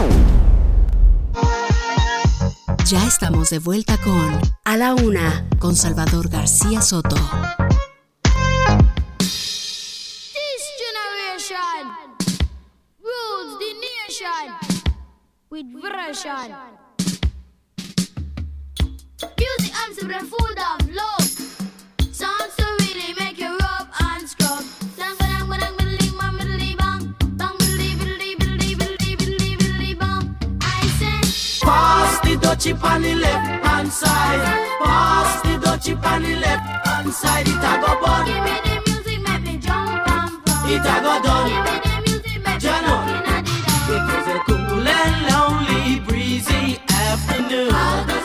Ya estamos de vuelta con A la Una con Salvador García Soto. This generation rules the nation with version. Music food of love. Songs to really make you rub and scrub. Pass the dutchie on the left hand side. Pass the dutchie on the left hand side. It a go bun. Give me the music, make me jump and pump. It a go done. Give me the music, make me Jano. rock inna the dance. It was a cool and lonely, breezy afternoon.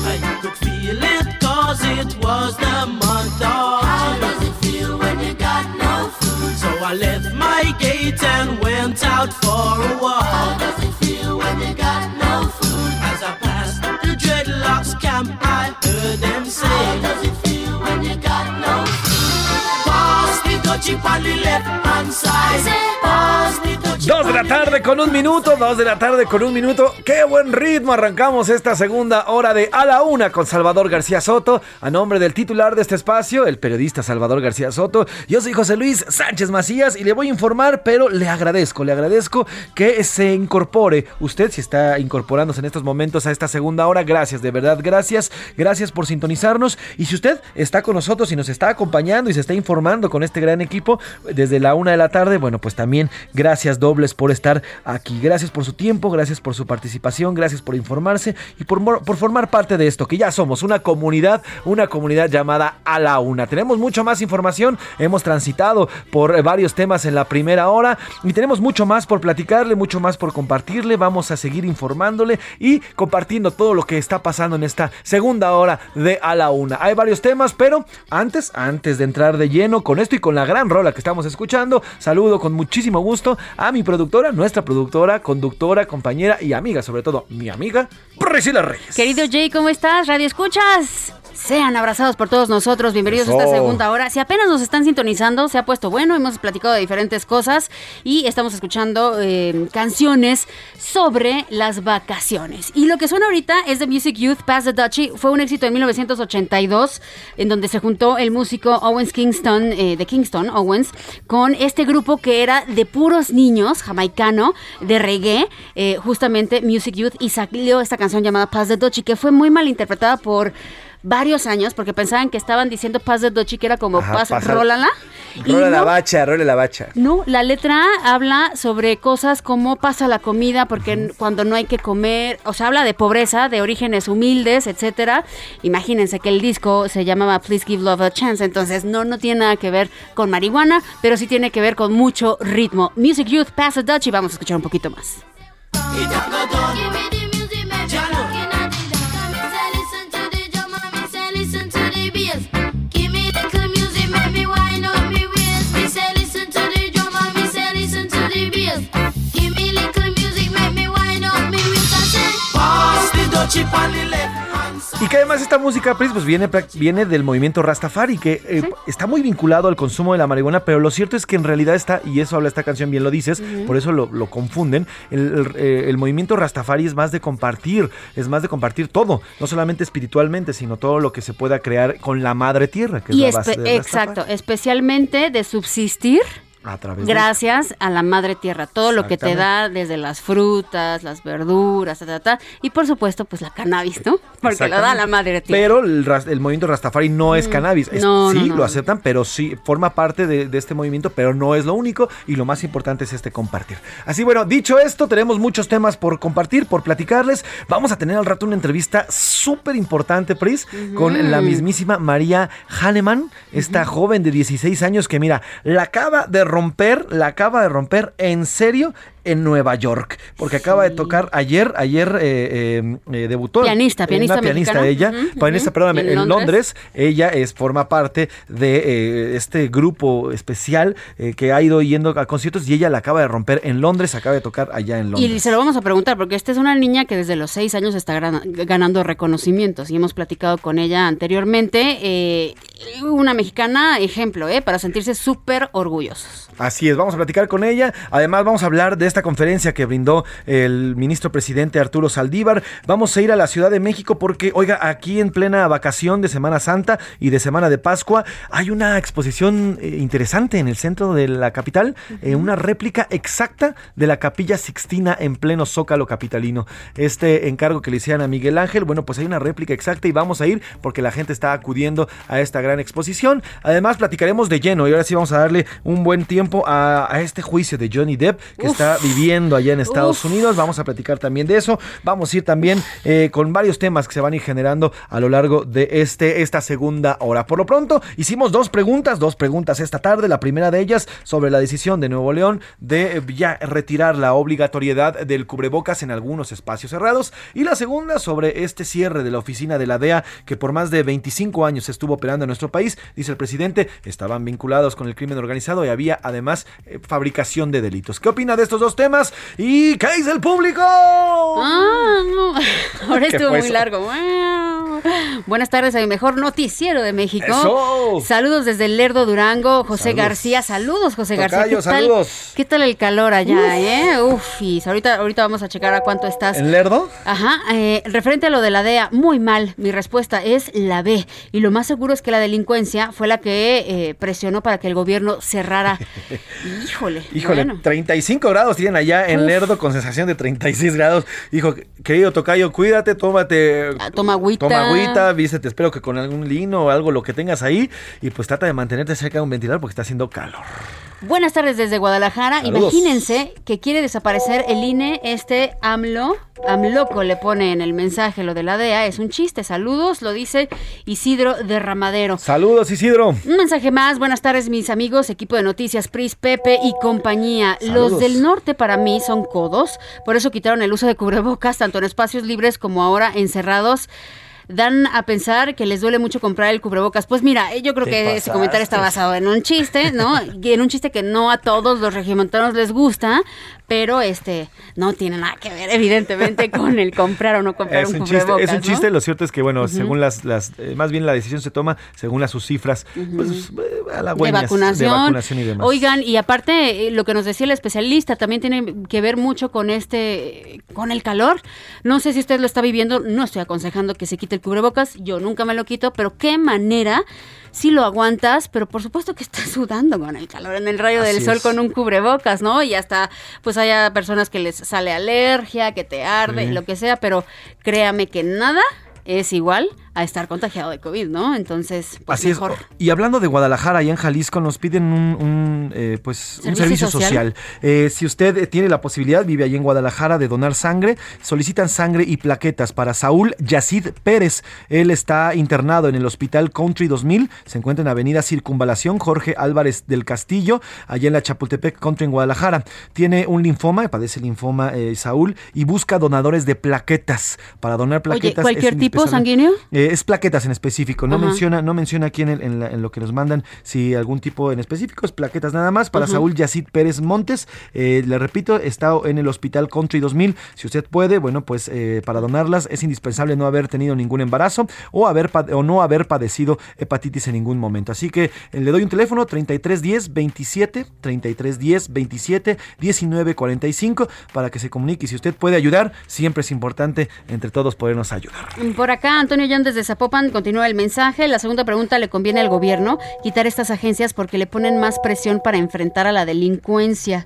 No food? And you could feel it cause it was the month of How does it feel when you got no food? So I left my gate and went out for a walk. How does it feel when you got no food? As I passed the dreadlocks camp, I heard them say, How does it feel when you got no food? Pass the dutchie on the left hand side. Pass the Dos de la tarde con un minuto, dos de la tarde con un minuto. Qué buen ritmo arrancamos esta segunda hora de A la Una con Salvador García Soto. A nombre del titular de este espacio, el periodista Salvador García Soto. Yo soy José Luis Sánchez Macías y le voy a informar, pero le agradezco, le agradezco que se incorpore. Usted si está incorporándose en estos momentos a esta segunda hora, gracias, de verdad, gracias. Gracias por sintonizarnos. Y si usted está con nosotros y nos está acompañando y se está informando con este gran equipo desde la una de la tarde, bueno, pues también gracias dobles por estar aquí. Gracias por su tiempo, gracias por su participación, gracias por informarse y por, por formar parte de esto, que ya somos una comunidad, una comunidad llamada a la una. Tenemos mucho más información, hemos transitado por varios temas en la primera hora y tenemos mucho más por platicarle, mucho más por compartirle. Vamos a seguir informándole y compartiendo todo lo que está pasando en esta segunda hora de a la una. Hay varios temas, pero antes, antes de entrar de lleno con esto y con la gran rola que estamos escuchando, saludo con muchísimo gusto a mi productora, nuestra productora, conductora, compañera y amiga, sobre todo mi amiga Priscila Reyes. Querido Jay, ¿cómo estás? Radio Escuchas. Sean abrazados por todos nosotros, bienvenidos a esta segunda hora. Si apenas nos están sintonizando, se ha puesto bueno, hemos platicado de diferentes cosas y estamos escuchando eh, canciones sobre las vacaciones. Y lo que suena ahorita es The Music Youth Pass the Dutchie, fue un éxito en 1982, en donde se juntó el músico Owens Kingston, eh, de Kingston, Owens, con este grupo que era de puros niños, jamaicano, de reggae, eh, justamente Music Youth, y salió esta canción llamada Pass the Dutchie, que fue muy mal interpretada por varios años porque pensaban que estaban diciendo Paz de Dochi que era como Ajá, Paz, pasa- rólala. Rola la no, bacha, rola la bacha. no, la letra habla sobre cosas como pasa la comida porque cuando no hay que comer, o sea, habla de pobreza, de orígenes humildes, etcétera. Imagínense que el disco se llamaba Please Give Love a Chance, entonces no no tiene nada que ver con marihuana, pero sí tiene que ver con mucho ritmo. Music Youth, Dutch y vamos a escuchar un poquito más. Y que además esta música, Pris, pues viene, viene del movimiento Rastafari, que eh, está muy vinculado al consumo de la marihuana, pero lo cierto es que en realidad está, y eso habla esta canción, bien lo dices, por eso lo, lo confunden, el, el, eh, el movimiento Rastafari es más de compartir, es más de compartir todo, no solamente espiritualmente, sino todo lo que se pueda crear con la madre tierra, que es Y la base de exacto, especialmente de subsistir A través de- Gracias a la madre tierra, todo lo que te da desde las frutas, las verduras, ta, ta, ta, y por supuesto, pues la cannabis, ¿no? Porque lo da la madre tierra. Pero el, movimiento Rastafari no es Mm, cannabis. Es- no, sí, no, no. lo aceptan, pero sí forma parte de, de este movimiento, pero no es lo único. Y lo más importante es este compartir. Así, bueno, dicho esto, tenemos muchos temas por compartir, por platicarles. Vamos a tener al rato una entrevista súper importante, Pris, con la mismísima María Hahnemann, esta joven de 16 años que, mira, la acaba de romper, la acaba de romper en serio en Nueva York, porque acaba de tocar ayer, ayer eh, eh, eh, debutó. Pianista, pianista una pianista mexicana. ella, pianista, ujú. perdóname, En en, Londres. Londres. ella es forma parte de eh, este grupo especial eh, que ha ido yendo a conciertos y ella la acaba de romper en Londres, acaba de tocar allá en Londres. Y se lo vamos a preguntar, porque esta es una niña que desde los seis años está ganando reconocimientos y hemos platicado con ella anteriormente. una mexicana ejemplo, ¿eh? Para sentirse súper orgullosos. Así es, vamos a platicar con ella. Además, vamos a hablar de esta conferencia que brindó el ministro presidente Arturo Saldívar. Vamos a ir a la Ciudad de México porque, oiga, aquí en plena vacación de Semana Santa y de Semana de Pascua, hay una exposición eh, interesante en el centro de la capital, eh, una réplica exacta de la Capilla Sixtina en pleno Zócalo capitalino. Este encargo que le hicieron a Miguel Ángel, bueno, pues hay una réplica exacta y vamos a ir porque la gente está acudiendo a esta gran exposición. Además, platicaremos de lleno y ahora sí vamos a darle un buen tiempo a, a este juicio de Johnny Depp que Uf. está viviendo allá en Estados Uf. Unidos. Vamos a platicar también de eso. Vamos a ir también eh, con varios temas que se van a ir generando a lo largo de este, esta segunda hora. Por lo pronto, hicimos dos preguntas, dos preguntas esta tarde. La primera de ellas sobre la decisión de Nuevo León de eh, ya retirar la obligatoriedad del cubrebocas en algunos espacios cerrados. Y la segunda sobre este cierre de la oficina de la DEA que por más de 25 años estuvo operando en nuestro país. Dice el presidente, estaban vinculados con el crimen organizado y había además eh, fabricación de delitos. ¿Qué opina de estos dos temas? ¿Y qué dice el público? Ah, no. Ahora ¿Qué estuvo muy eso? largo. Buenas tardes a mi mejor noticiero de México. ¡Eso! Saludos desde el Lerdo Durango, José Saludos. García. Saludos, José Tocayo, García. ¿Qué tal, saludos. ¿Qué tal el calor allá, eh? Uf, y ahorita, ahorita vamos a checar a cuánto estás. ¿En Lerdo? Ajá, eh, referente a lo de la DEA, muy mal. Mi respuesta es la B. Y lo más seguro es que la delincuencia fue la que eh, presionó para que el gobierno cerrara. Híjole. Híjole, bueno. 35 grados tienen allá en Uf. Lerdo con sensación de 36 grados. Hijo, querido Tocayo, cuídate, tómate. toma agüita. Toma agüita, vístete, espero que con algún lino o algo lo que tengas ahí. Y pues trata de mantenerte cerca de un ventilador porque está haciendo calor. Buenas tardes desde Guadalajara. Saludos. Imagínense que quiere desaparecer el INE, este AMLO. AMLOCO le pone en el mensaje lo de la DEA. Es un chiste. Saludos, lo dice Isidro Derramadero. Saludos, Isidro. Un mensaje más. Buenas tardes, mis amigos, equipo de noticias, Pris, Pepe y compañía. Saludos. Los del norte para mí son codos. Por eso quitaron el uso de cubrebocas, tanto en espacios libres como ahora encerrados. Dan a pensar que les duele mucho comprar el cubrebocas. Pues mira, eh, yo creo que ese comentario está basado en un chiste, ¿no? Y en un chiste que no a todos los regiomontanos les gusta, pero este no tiene nada que ver, evidentemente, con el comprar o no comprar Es un un, chiste, cubrebocas. es un ¿no? chiste, lo cierto es que, bueno, según las, las eh, más bien la decisión se toma según las sus cifras, pues, eh, de vacunación. de vacunación y demás. Oigan, y aparte, eh, lo que nos decía el especialista también tiene que ver mucho con este, con el calor. No sé si usted lo está viviendo, no estoy aconsejando que se quite el cubrebocas, yo nunca me lo quito, pero qué manera si lo aguantas, pero por supuesto que estás sudando con el calor en el rayo del sol es. con un cubrebocas, ¿no? Y hasta, pues haya personas que les sale alergia, que te arde, Sí. lo que sea, pero créame que nada es igual a estar contagiado de COVID, ¿no? Entonces, pues Así mejor. es. Y hablando de Guadalajara, allá en Jalisco, nos piden un, un, eh, pues, un ¿Servicio servicio social? social. Eh, si usted eh, tiene la posibilidad, vive allí en Guadalajara, de donar sangre, solicitan sangre y plaquetas para Saúl Yacid Pérez. Él está internado en el Hospital Country 2000. Se encuentra en Avenida Circunvalación Jorge Álvarez del Castillo, allá en la Chapultepec Country en Guadalajara. Tiene un linfoma, padece linfoma eh, Saúl, y busca donadores de plaquetas. Para donar Oye, plaquetas. es ¿cualquier tipo sanguíneo? Eh, es plaquetas en específico, no Ajá. menciona, no menciona aquí en, el- en la- en lo que nos mandan si algún tipo en específico, es plaquetas nada más. Para. Saúl Yacid Pérez Montes, eh, le repito, está en el Hospital Country 2000. Si usted puede, bueno, pues eh, para donarlas es indispensable no haber tenido ningún embarazo o, haber, o no haber padecido hepatitis en ningún momento. Así que le doy un teléfono 3310 27 3310 27 19 45 para que se comunique. Y si usted puede ayudar, siempre es importante entre todos podernos ayudar. Por acá, Antonio Llán desde Zapopan continúa el mensaje. La segunda pregunta, ¿le conviene al gobierno quitar estas agencias porque le ponen más presión para enfrentar a la delincuencia?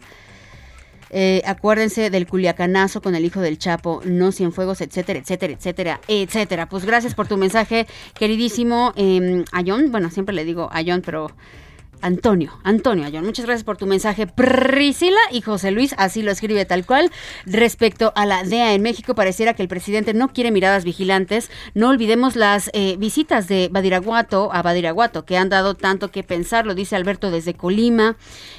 Eh, acuérdense del culiacanazo con el hijo del Chapo, no Cienfuegos, etcétera, etcétera, etcétera, etcétera. Pues gracias por tu mensaje, queridísimo eh, Ayón. Bueno, siempre le digo Ayón, pero Antonio, Antonio Ayón, muchas gracias por tu mensaje. Priscila y José Luis, así lo escribe tal cual. Respecto a la DEA en México, pareciera que el presidente no quiere miradas vigilantes. No olvidemos las eh, visitas de Badiraguato a Badiraguato, que han dado tanto que pensar, lo dice Alberto desde Colima.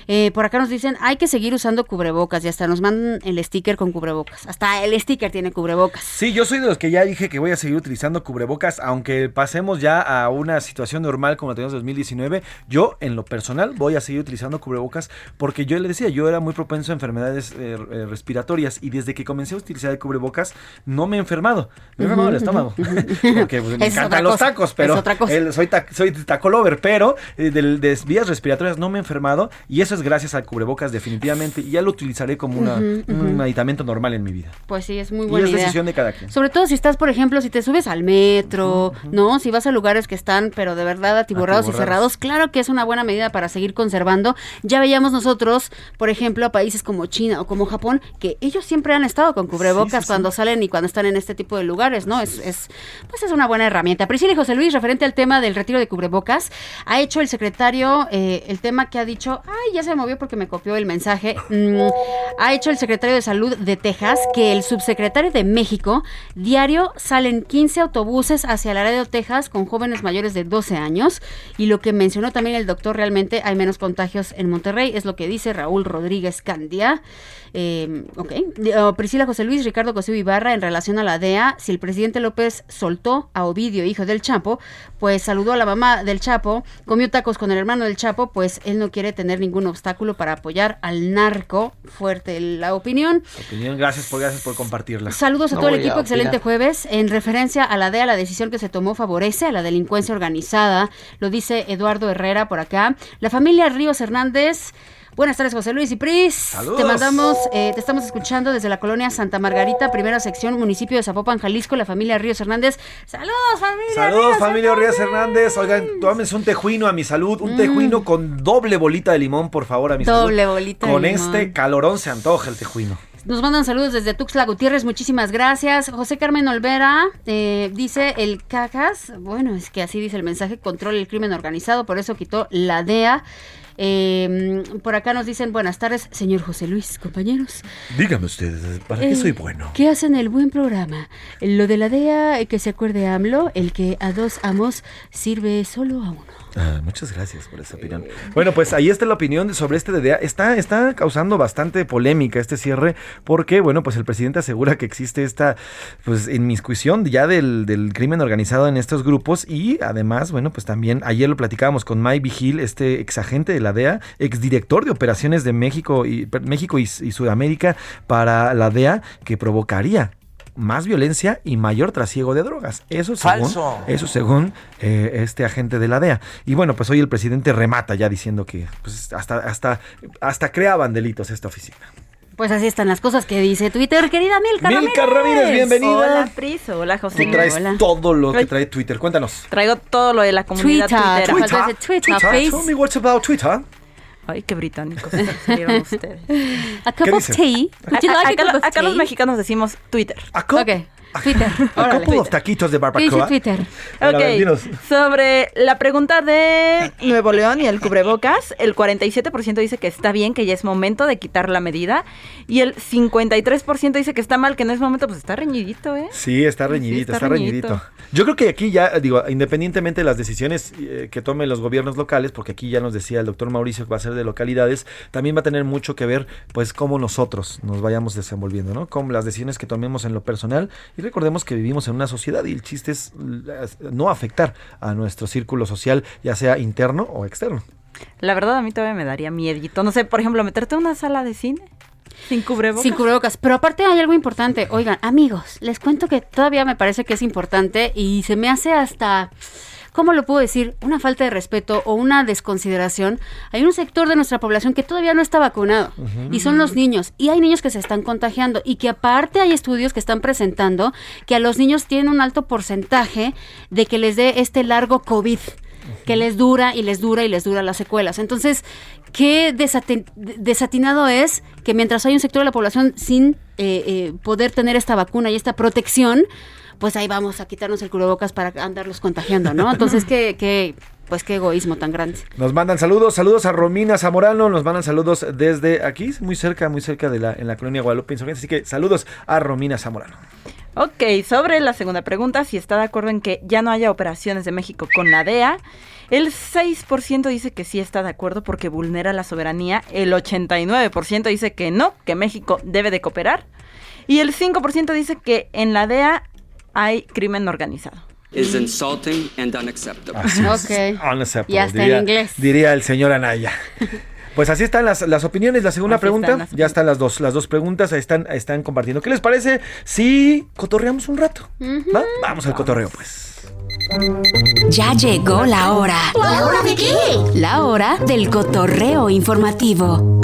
Eh, por acá nos dicen, hay que seguir usando cubrebocas y hasta nos mandan el sticker con cubrebocas. Hasta el sticker tiene cubrebocas. Sí, yo soy de los que ya dije que voy a seguir utilizando cubrebocas, aunque pasemos ya a una situación normal como la tenemos en 2019. Yo, en lo personal, voy a seguir utilizando cubrebocas porque yo le decía, yo era muy propenso a enfermedades eh, eh, respiratorias y desde que comencé a utilizar el cubrebocas no me he enfermado. Me he enfermado el estómago. porque pues, me Es encantan los cosa, tacos, es pero el- soy, ta- soy taco lover, pero eh, del- de, vías respiratorias no me he enfermado y eso es gracias al cubrebocas definitivamente y ya lo utilizaré como una- un aditamento normal en mi vida. Pues sí, es muy Y buena es idea. decisión de cada quien. Sobre todo si estás, por ejemplo, si te subes al metro, ¿no? Si vas a lugares que están, pero de verdad atiborrados y cerrados, claro que es una buena medida para seguir conservando. Ya veíamos nosotros, por ejemplo, a países como China o como Japón, que ellos siempre han estado con cubrebocas Sí, sí, sí. cuando salen y cuando están en este tipo de lugares, ¿no? Es, es, pues es una buena herramienta. Priscila y José Luis, referente al tema del retiro de cubrebocas, ha hecho el secretario eh, el tema que ha dicho, ay, ya se movió porque me copió el mensaje, Mm, ha hecho el secretario de Salud de Texas que el subsecretario de México, diario salen 15 autobuses hacia Laredo, Texas, con jóvenes mayores de 12 años, y lo que mencionó también el doctor, hay menos contagios en Monterrey, es lo que dice Raúl Rodríguez Candia. Eh, Priscila José Luis, Ricardo Cosío Ibarra, en relación a la DEA, si el presidente López soltó a Ovidio, hijo del Chapo, pues saludó a la mamá del Chapo, comió tacos con el hermano del Chapo, pues él no quiere tener ningún obstáculo para apoyar al narco. Fuerte la opinión. Opinión, gracias por, gracias por compartirla. Saludos a No todo el equipo, excelente jueves. En referencia a la DEA, la decisión que se tomó favorece a la delincuencia organizada, lo dice Eduardo Herrera por acá. La familia Ríos Hernández. Buenas tardes, José Luis y Pris. Saludos. Te mandamos, eh, te estamos escuchando desde la colonia Santa Margarita, primera sección, municipio de Zapopan, Jalisco, la familia Ríos Hernández. Saludos, familia. Saludos, Ríos familia Ríos Hernández. Oigan, tómense un tejuino a mi salud. Un Mm. tejuino con doble bolita de limón, por favor, a mi salud. Doble bolita de Con limón. este calorón se antoja el tejuino. Nos mandan saludos desde Tuxtla Gutiérrez, muchísimas gracias. José Carmen Olvera eh, dice el cajas, bueno, es que así dice el mensaje, controla el crimen organizado, por eso quitó la DEA. Eh, por acá nos dicen buenas tardes, señor José Luis, compañeros. Dígame usted, ¿para Eh, qué soy bueno? ¿Qué hacen el buen programa? Lo de la DEA, eh, que se acuerde AMLO, el que a dos amos sirve solo a uno. Ah, muchas gracias por esa opinión. Bueno, pues ahí está la opinión sobre este DDA. Está, está causando bastante polémica este cierre porque, bueno, pues el presidente asegura que existe esta pues inmiscusión ya del, del crimen organizado en estos grupos y además, bueno, pues también ayer lo platicábamos con Mike Vigil, este exagente de la DEA, exdirector de operaciones de México y, México y, y Sudamérica para la DEA, que provocaría más violencia y mayor trasiego de drogas. Eso según, Falso. Eso según eh, este agente de la DEA. Y bueno, pues hoy el presidente remata ya diciendo que pues, hasta, hasta, hasta creaban delitos esta oficina. Pues así están las cosas que dice Twitter, querida Milka Milka Ramírez, bienvenida. Hola, Pris. Hola, José. Tú traes Hola. todo lo que trae Twitter. Cuéntanos. Traigo todo lo de la comunidad Twitter. Twitter. Ese Twitter, Twitter. Tell me what's about Twitter. Ay, qué británicos salieron ustedes. A cup of tea. Would you A- like a acá, cup of acá los mexicanos decimos Twitter. Ok, Twitter. Órale. of taquitos de ¿Qué dice barbacoa. Twitter? Ver, a ver, sobre la pregunta de Nuevo León y el cubrebocas, el 47% dice que está bien, que ya es momento de quitar la medida, y el 53% dice que está mal, que no es momento, pues está reñidito, ¿eh? Sí, está reñidito, está está, reñidito. reñidito. Yo creo que aquí ya, digo, independientemente de las decisiones eh, que tomen los gobiernos locales, porque aquí ya nos decía el doctor Mauricio que va a ser de localidades, también va a tener mucho que ver, pues, cómo nosotros nos vayamos desenvolviendo, ¿no? Con las decisiones que tomemos en lo personal. Y recordemos que vivimos en una sociedad y el chiste es no afectar a nuestro círculo social, ya sea interno o externo. La verdad a mí todavía me daría miedito, no sé, por ejemplo, meterte a una sala de cine sin cubrebocas. Sin cubrebocas. Pero aparte hay algo importante. Oigan, amigos, les cuento que todavía me parece que es importante y se me hace hasta. ¿Cómo lo puedo decir? Una falta de respeto o una desconsideración. Hay un sector de nuestra población que todavía no está vacunado y son los niños. Y hay niños que se están contagiando y que aparte hay estudios que están presentando que a los niños tienen un alto porcentaje de que les dé este largo COVID que les dura y les dura y les dura las secuelas. Entonces, qué desatinado es que mientras hay un sector de la población sin eh, eh, poder tener esta vacuna y esta protección, pues ahí vamos a quitarnos el cubrebocas para andarlos contagiando, ¿no? Entonces, qué, qué, pues qué egoísmo tan grande. Nos mandan saludos, saludos a Romina Zamorano, nos mandan saludos desde aquí, muy cerca, muy cerca de la, en la colonia Guadalupe Insurgente, así que saludos a Romina Zamorano. Ok, sobre la segunda pregunta, si está de acuerdo en que ya no haya operaciones de México con la DEA, el 6% dice que sí está de acuerdo porque vulnera la soberanía, el 89% dice que no, que México debe de cooperar, y el 5% dice que en la DEA hay crimen organizado. is insulting and unacceptable. Así es. Ok. Unacceptable, Ya está en inglés. Diría el señor Anaya. Pues así están las, las opiniones. La segunda Así pregunta, están las ya están las dos, las dos preguntas, ahí están, ahí están compartiendo. ¿Qué les parece si cotorreamos un rato? ¿Va? Vamos al cotorreo, pues. Ya llegó la hora. ¿La hora de qué? La hora del cotorreo informativo.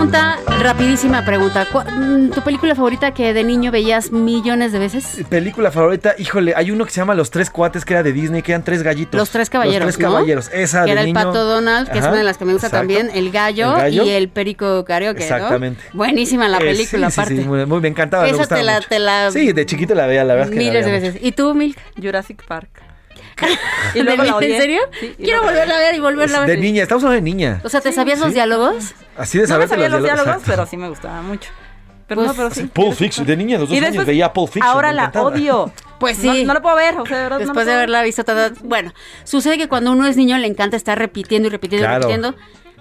Pregunta, rapidísima pregunta. ¿Cu- mm, ¿Tu película favorita que de niño veías millones de veces? Película favorita, híjole, hay uno que se llama Los Tres Cuates, que era de Disney, que eran tres gallitos. Los Tres Caballeros, Los Tres ¿no? Caballeros, esa que de era el niño. pato Donald, que es Ajá, una de las que me gusta exacto. también, el gallo, El gallo. y el perico karaoke, ¿no? Exactamente. Buenísima la Eh, película, sí, sí, aparte. sí, muy, muy- me encantaba. me Esa gustaba te la- mucho. te la- Sí, de chiquito la veía, la verdad. es que la Miles de veces. ¿Y tú, Milk? Jurassic Park. ¿De luego la ¿En serio? Sí, y Quiero luego- volverla a ver y volverla a ver. De niña, estamos hablando de niña. O sea, ¿te sabías los diálogos? Así de No me saber sabía los diálogos, exacto. pero sí me gustaba mucho. Pero Pues, no, pero sí. Pulp Fiction, de niña, de los dos años veía Pulp Fiction. Ahora me la encantaba. Pues odio. No- sí. No, lo puedo ver, o sea, de verdad. no lo Después de puedo ver. haberla visto toda... Bueno, sucede que cuando uno es niño le encanta estar repitiendo y repitiendo Claro. y repitiendo.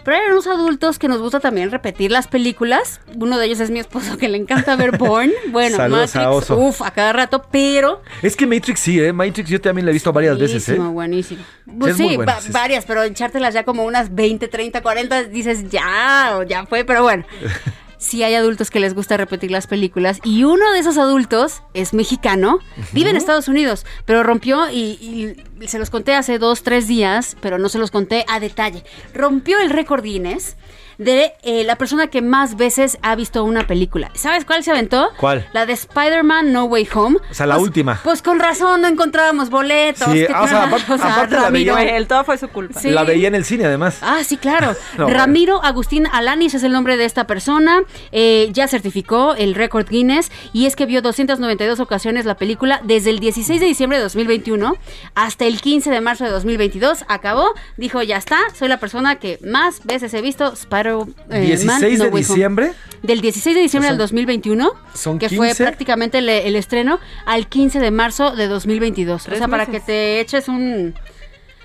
Pero hay unos adultos que nos gusta también repetir las películas. Uno de ellos es mi esposo que le encanta ver Born. Bueno, Saludos a Matrix, Oso. uf, a cada rato, pero... Es que Matrix sí, ¿eh? Matrix yo también la he visto varias veces, ¿eh? Buenísimo. Pues es sí, muy buena, va- sí, sí. varias, pero echártelas ya como unas 20, 30, 40, dices ya, o ya fue, pero bueno. Sí hay adultos que les gusta repetir las películas y uno de esos adultos es mexicano, vive en Estados Unidos, pero rompió y, y se los conté hace dos, tres días, pero no se los conté a detalle. Rompió el récord Guinness de eh, la persona que más veces ha visto una película. ¿Sabes cuál se aventó? ¿Cuál? La de Spider-Man No Way Home. O sea, la Pues- última. Pues con razón no encontrábamos boletos. Sí, ¿qué ah, o sea, aparte- la Ramiro. veía- El todo fue su culpa. Sí. La veía en el cine, además. Ah, sí, claro. No. Ramiro Agustín Alanis es el nombre de esta persona. Eh, ya certificó el récord Guinness y es que vio 292 ocasiones la película desde el 16 de diciembre de 2021 hasta el 15 de marzo de 2022. Acabó, dijo, ya está, soy la persona que más veces he visto Spider-Man. 16 No de Home. diciembre. Del 16 de diciembre O sea, del 2021, son que fue 15. prácticamente el, el estreno, al 15 de marzo de 2022. O sea, para meses. que te eches un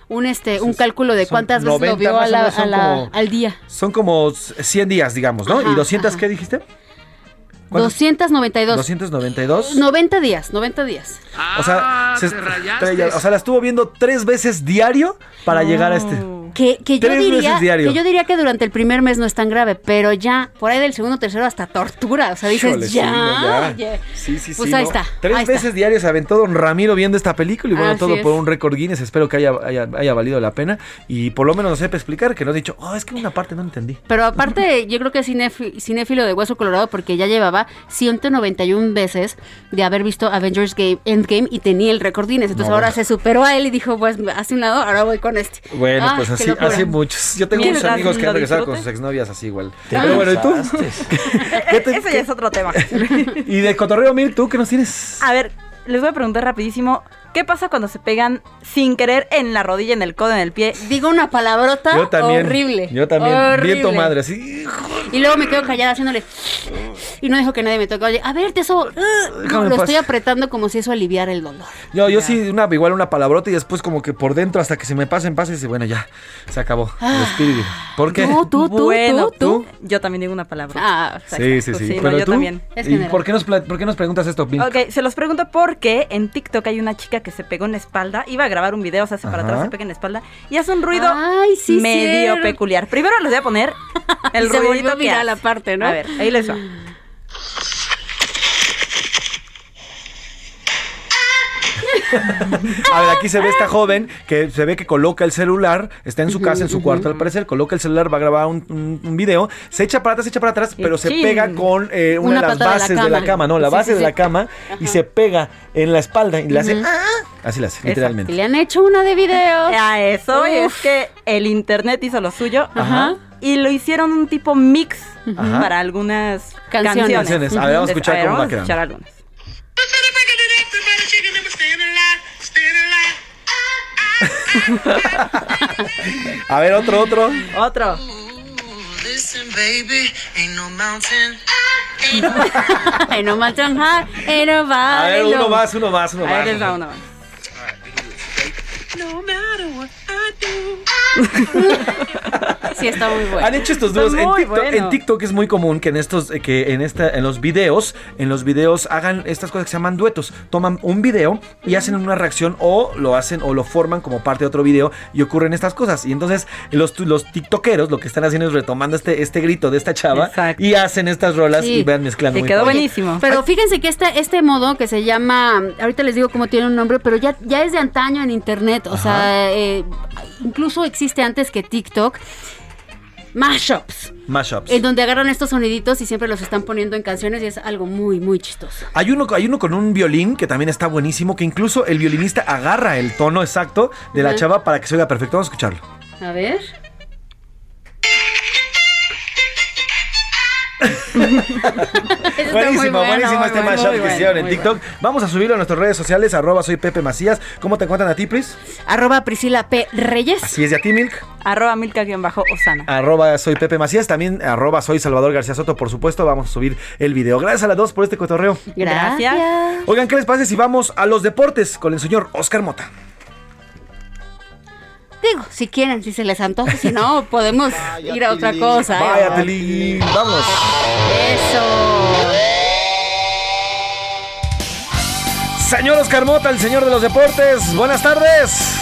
un este un cálculo de cuántas veces lo 90 vio a la- a la- como- al día. Son como 100 días, digamos, ¿no? Ajá, ¿Y 200 ajá. qué dijiste? ¿Cuántos? 292. 292. 90 días, 90 días. O sea, Ah, se- te rayaste. tre- o sea, la estuvo viendo tres veces diario para llegar a este. Que, que yo diría que yo diría que durante el primer mes no es tan grave, pero ya por ahí del segundo tercero hasta tortura, o sea, dices Híjole, sí, ya, no, ya. Sí, sí, Pues sí, ahí ¿no? está. Tres ahí veces está. diarios se aventó Don Ramiro viendo esta película y bueno, Así todo es. por un récord Guinness. Espero que haya, haya, haya valido la pena y por lo menos nos sepa explicar que no he dicho, oh, es que una parte no entendí. Pero aparte, yo creo que es cinéfi- cinéfilo de hueso colorado porque ya llevaba 191 veces de haber visto Avengers Game, Endgame y tenía el récord Guinness. Entonces No, ahora bueno. se superó a él y dijo, pues hace un lado, ahora voy con este. Bueno, Ah, pues qué así, locura. así muchos. Yo tengo muchos amigos que han regresado con sus exnovias así igual. Pero bueno, ¿y tú? Ese ya es otro tema. Y de Cotorreo Mir, ¿tú qué nos tienes? A ver, les voy a preguntar rapidísimo. ¿Qué pasa cuando se pegan sin querer en la rodilla, en el codo, en el pie? Digo una palabrota Yo también. horrible. Yo también. horrible. Viento madre, así. Y luego me quedo callada haciéndole. Y no dejo que nadie me toque. Oye, a ver, te eso. Déjame lo estoy apretando como si eso aliviara el dolor. Yo, yo sí, una, igual una palabrota y después como que por dentro hasta que se me pase en paz y dice, bueno, ya, se acabó. Ah. Respiro. ¿Por qué? Tú, tú, tú, bueno, tú, tú. Yo también digo una palabra. Ah, Sí, sí, sí. no, Pero yo tú, también. ¿y por qué, nos, por qué nos preguntas esto, Bill? Ok, se los pregunto porque en TikTok hay una chica que se pegó en la espalda, iba a grabar un video, se hace para Ajá. atrás, se pega en la espalda y hace un ruido Ay, sí, medio cierto. peculiar. Primero les voy a poner el Y se volvió ruidito que hace. aparte, ¿no? A ver, ahí les va. A ver, aquí se ve esta joven que se ve que coloca el celular, está en su casa, en su cuarto al parecer, coloca el celular, va a grabar un, un- un video, se echa para atrás, se echa para atrás, pero se pega con eh, una, Una de las pata de la bases de la cama. no, la Sí, base sí, de la cama y se pega en la espalda y le hace. "Ah", así la hace, literalmente. Y le han hecho una de video. A eso y es que el internet hizo lo suyo Ajá. y lo hicieron un tipo mix Ajá. para algunas Canciones. A ver, vamos a escuchar A ver, cómo va vamos a quedando. escuchar algunas. A ver, otro, otro. Otro. Listen, baby, ain't no mountain. Ain't no mountain high, ain't no A ver, uno más, uno más, uno A más. ver, les va uno más. No matter what I do. Sí, está muy bueno. Han hecho estos dúos en TikTok. bueno. En TikTok es muy común que en estos, eh, que en esta, en los videos, en los videos hagan estas cosas que se llaman duetos. Toman un video y hacen una reacción o lo hacen o lo forman como parte de otro video y ocurren estas cosas. Y entonces los, los tiktokeros lo que están haciendo es retomando este, este grito de esta chava Exacto. y hacen estas rolas Sí. y van mezclando. Y muy quedó padre. buenísimo. Pero fíjense que este, este modo que se llama, ahorita les digo cómo tiene un nombre, pero ya, ya es de antaño en internet. O sea, eh, incluso existe antes que TikTok. Mashups, Mashups. en donde agarran estos soniditos y siempre los están poniendo en canciones y es algo muy, muy chistoso. Hay uno, hay uno con un violín que también está buenísimo, que incluso el violinista agarra el tono exacto de la chava para que se oiga perfecto. Vamos a escucharlo. A ver. Buenísimo, bueno, buenísimo este bueno, mashup que bueno, hicieron en TikTok. Vamos a subirlo a nuestras redes sociales, arroba soy Pepe Macías. ¿Cómo te encuentran a ti, Pris? Arroba Priscila P. Reyes. Así es, y a ti, Milk. Arroba Milka-Osana. Arroba soy Pepe Macías, también arroba soy Salvador García Soto, por supuesto, vamos a subir el video. Gracias a las dos por este cotorreo. Gracias. Oigan, ¿qué les parece si vamos a los deportes con el señor Oscar Mota? Digo, si quieren, si se les antoja, si no, podemos ir a otra cosa. ¿eh? Vaya, Teli, vamos. Eso. Señor Oscar Mota, el señor de los deportes, buenas tardes.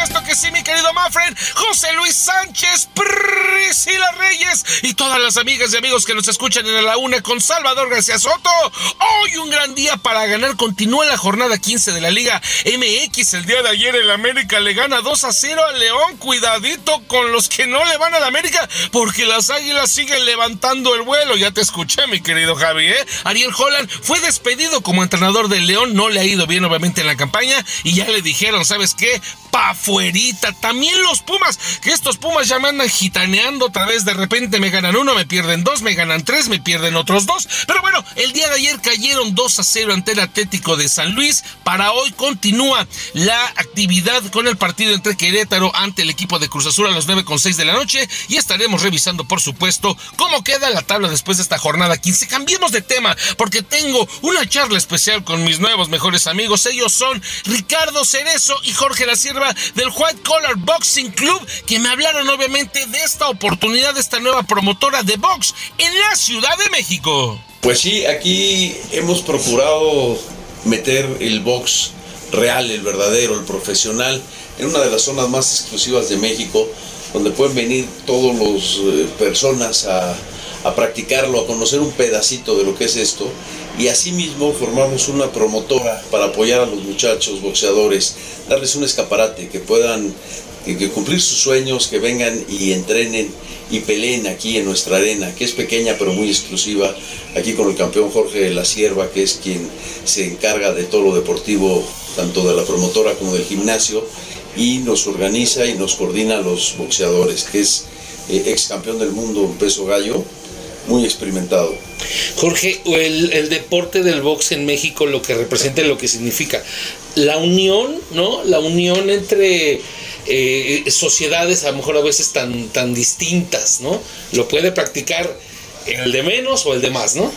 Supuesto que sí, mi querido Mafren, José Luis Sánchez, Priscila Reyes y todas las amigas y amigos que nos escuchan en la una con Salvador García Soto. Hoy un gran día para ganar. Continúa la jornada 15 de la Liga MX. El día de ayer el América le gana 2 a 0 al León. Cuidadito con los que no le van al América porque las águilas siguen levantando el vuelo. Ya te escuché, mi querido Javi, ¿eh? Ariel Holland fue despedido como entrenador del León. No le ha ido bien, obviamente, en la campaña. Y ya le dijeron, ¿sabes qué? Pa' fuerita. También los Pumas, que estos Pumas ya me andan gitaneando otra vez. De repente me ganan uno, me pierden dos, me ganan tres, me pierden otros dos. Pero bueno, el día de ayer cayeron 2 a 0 ante el Atlético de San Luis. Para hoy continúa la actividad con el partido entre Querétaro ante el equipo de Cruz Azul a las 9 con 6 de la noche. Y estaremos revisando, por supuesto, cómo queda la tabla después de esta jornada 15. Cambiemos de tema, porque tengo una charla especial con mis nuevos mejores amigos. Ellos son Ricardo Cerezo y Jorge La Sierva del White Collar Boxing Club, que me hablaron obviamente de esta oportunidad, de esta nueva promotora de box en la Ciudad de México. Pues sí, aquí hemos procurado meter el box real, el verdadero, el profesional en una de las zonas más exclusivas de México, donde pueden venir todas las personas a, a practicarlo, a conocer un pedacito de lo que es esto. Y asimismo formamos una promotora para apoyar a los muchachos boxeadores, darles un escaparate, que puedan que, cumplir sus sueños, que vengan y entrenen y peleen aquí en nuestra arena, que es pequeña pero muy exclusiva, aquí con el campeón Jorge de la Sierva, que es quien se encarga de todo lo deportivo, tanto de la promotora como del gimnasio, y nos organiza y nos coordina a los boxeadores, que es eh, ex campeón del mundo en peso gallo, muy experimentado. Jorge, el, el deporte del box en México, lo que representa y lo que significa, la unión, ¿no? La unión entre eh, sociedades a lo mejor a veces tan, tan distintas, ¿no? Lo puede practicar el de menos o el de más, ¿no?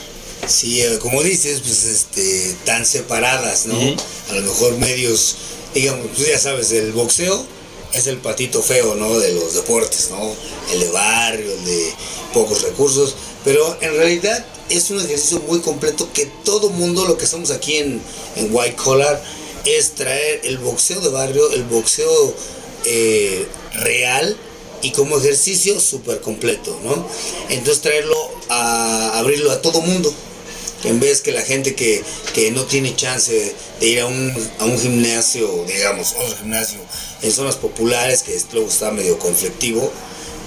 Sí, eh, como dices, pues este, tan separadas, ¿no? A lo mejor medios, digamos, tú ya sabes, el boxeo es el patito feo, ¿no? De los deportes, ¿no? El de barrio, el de pocos recursos, pero en realidad es un ejercicio muy completo que todo mundo, lo que estamos aquí en, en White Collar, es traer el boxeo de barrio, el boxeo eh, real y como ejercicio súper completo, ¿no? Entonces traerlo a abrirlo a todo mundo. En vez que la gente que, que no tiene chance de ir a un, a un gimnasio, digamos, otro gimnasio en zonas populares, que luego está medio conflictivo,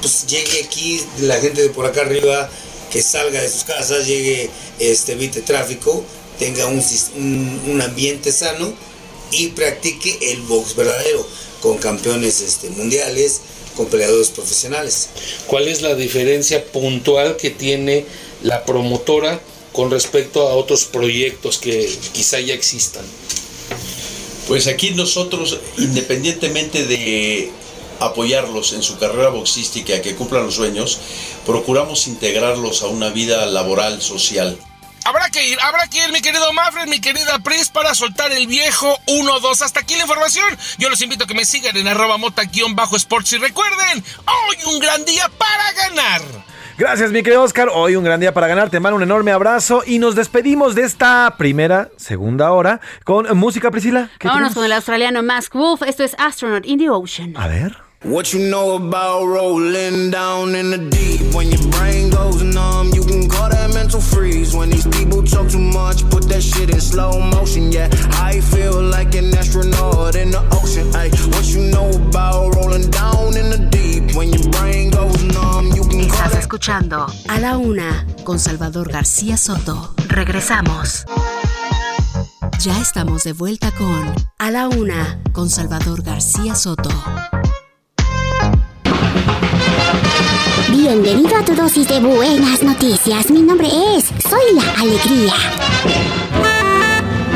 pues llegue aquí la gente de por acá arriba, que salga de sus casas, llegue, este, evite tráfico, tenga un, un ambiente sano y practique el box verdadero, con campeones este, mundiales, con peleadores profesionales. ¿Cuál es la diferencia puntual que tiene la promotora con respecto a otros proyectos que quizá ya existan? Pues aquí nosotros, independientemente de apoyarlos en su carrera boxística, que cumplan los sueños, procuramos integrarlos a una vida laboral, social. Habrá que ir, habrá que ir, mi querido Mafred, mi querida Pris, para soltar el viejo 1-2. Hasta aquí la información. Yo los invito a que me sigan en arroba mota-sports y recuerden, hoy un gran día para ganar. Gracias, mi querido Oscar. Hoy un gran día para ganar. Te mando un enorme abrazo y nos despedimos de esta primera, segunda hora con música, Priscila. ¿Qué Vámonos tenemos? con el australiano Mask Wolf. Esto es Astronaut in the Ocean. A ver. What you know about rolling down in the deep? When your brain goes numb, you can call that mental freeze. When these people talk too much, put that shit in slow motion. Yeah, I feel like an astronaut in the ocean. Ay, what you know about rolling down in the deep? When your brain escuchando A la Una con Salvador García Soto. Regresamos. Ya estamos de vuelta con A la Una con Salvador García Soto. Bienvenido a tu dosis de buenas noticias. Mi nombre es Soy la Alegría.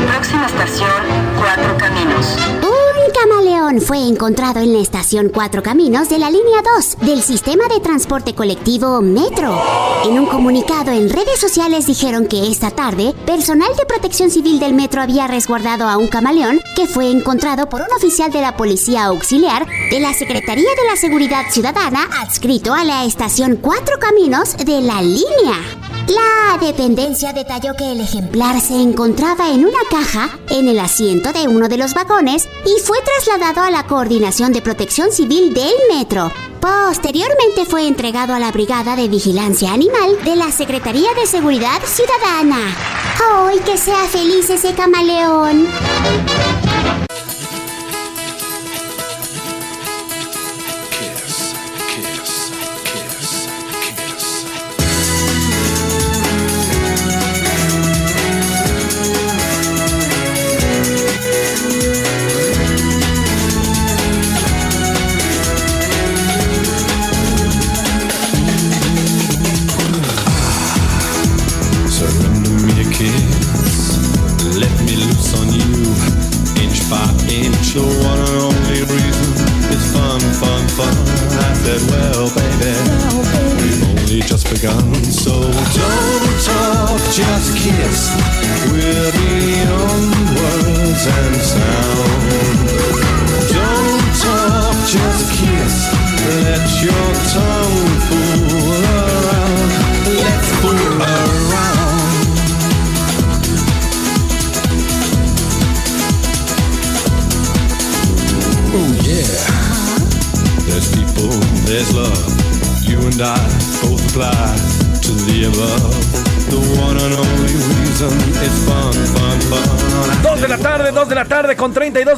Próxima estación, Cuatro Caminos. Un camaleón fue encontrado en la estación Cuatro Caminos de la línea 2 del sistema de transporte colectivo Metro. En un comunicado en redes sociales dijeron que esta tarde, personal de protección civil del Metro había resguardado a un camaleón que fue encontrado por un oficial de la Policía Auxiliar de la Secretaría de la Seguridad Ciudadana adscrito a la estación Cuatro Caminos de la línea. La dependencia detalló que el ejemplar se encontraba en una caja en el asiento de uno de los vagones y fue trasladado a la Coordinación de Protección Civil del Metro. Posteriormente fue entregado a la Brigada de Vigilancia Animal de la Secretaría de Seguridad Ciudadana. ¡Ay, que sea feliz ese camaleón!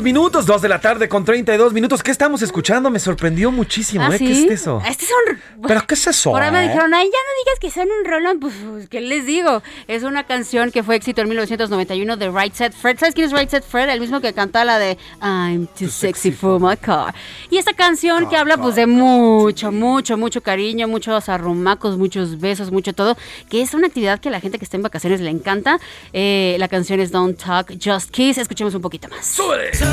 Minutos, dos de la tarde con 32 minutos. ¿Qué estamos escuchando? Me sorprendió muchísimo, ¿Ah, ¿eh? sí? ¿Qué es eso? Este es un... ¿Pero qué es eso? Por ahí me eh? dijeron, ay, ya no digas que son un rolón, pues, pues, ¿qué les digo? Es una canción que fue éxito en 1991 de Right Set Fred. ¿Sabes quién es Right Set Fred? El mismo que canta la de I'm too sexy for my car. Y esta canción que habla pues de mucho, mucho, mucho cariño, muchos arrumacos, muchos besos, mucho todo, que es una actividad que a la gente que está en vacaciones le encanta. Eh, la canción es Don't Talk, Just Kiss. Escuchemos un poquito más. So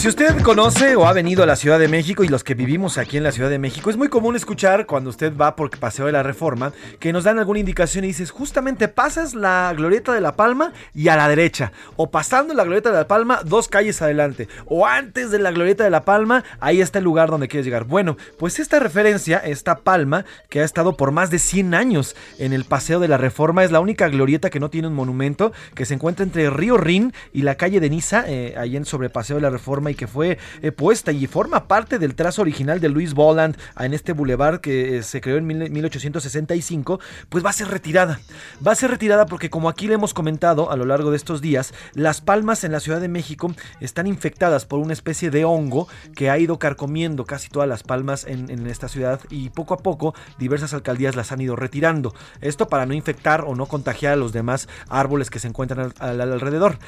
Si usted conoce o ha venido a la Ciudad de México y los que vivimos aquí en la Ciudad de México, es muy común escuchar cuando usted va por Paseo de la Reforma que nos dan alguna indicación y dices, justamente pasas la Glorieta de la Palma y a la derecha, o pasando la Glorieta de la Palma dos calles adelante, o antes de la Glorieta de la Palma, ahí está el lugar donde quieres llegar. Bueno, pues esta referencia, esta palma, que ha estado por más de 100 años en el Paseo de la Reforma, es la única glorieta que no tiene un monumento, que se encuentra entre Río Rin y la calle de Niza, eh, ahí en sobre Paseo de la Reforma y que fue eh, puesta y forma parte del trazo original de Luis Boland en este bulevar que eh, se creó en mil- 1865, pues va a ser retirada. Va a ser retirada porque como aquí le hemos comentado a lo largo de estos días, las palmas en la Ciudad de México están infectadas por una especie de hongo que ha ido carcomiendo casi todas las palmas en, esta ciudad y poco a poco diversas alcaldías las han ido retirando. Esto para no infectar o no contagiar a los demás árboles que se encuentran al- alrededor.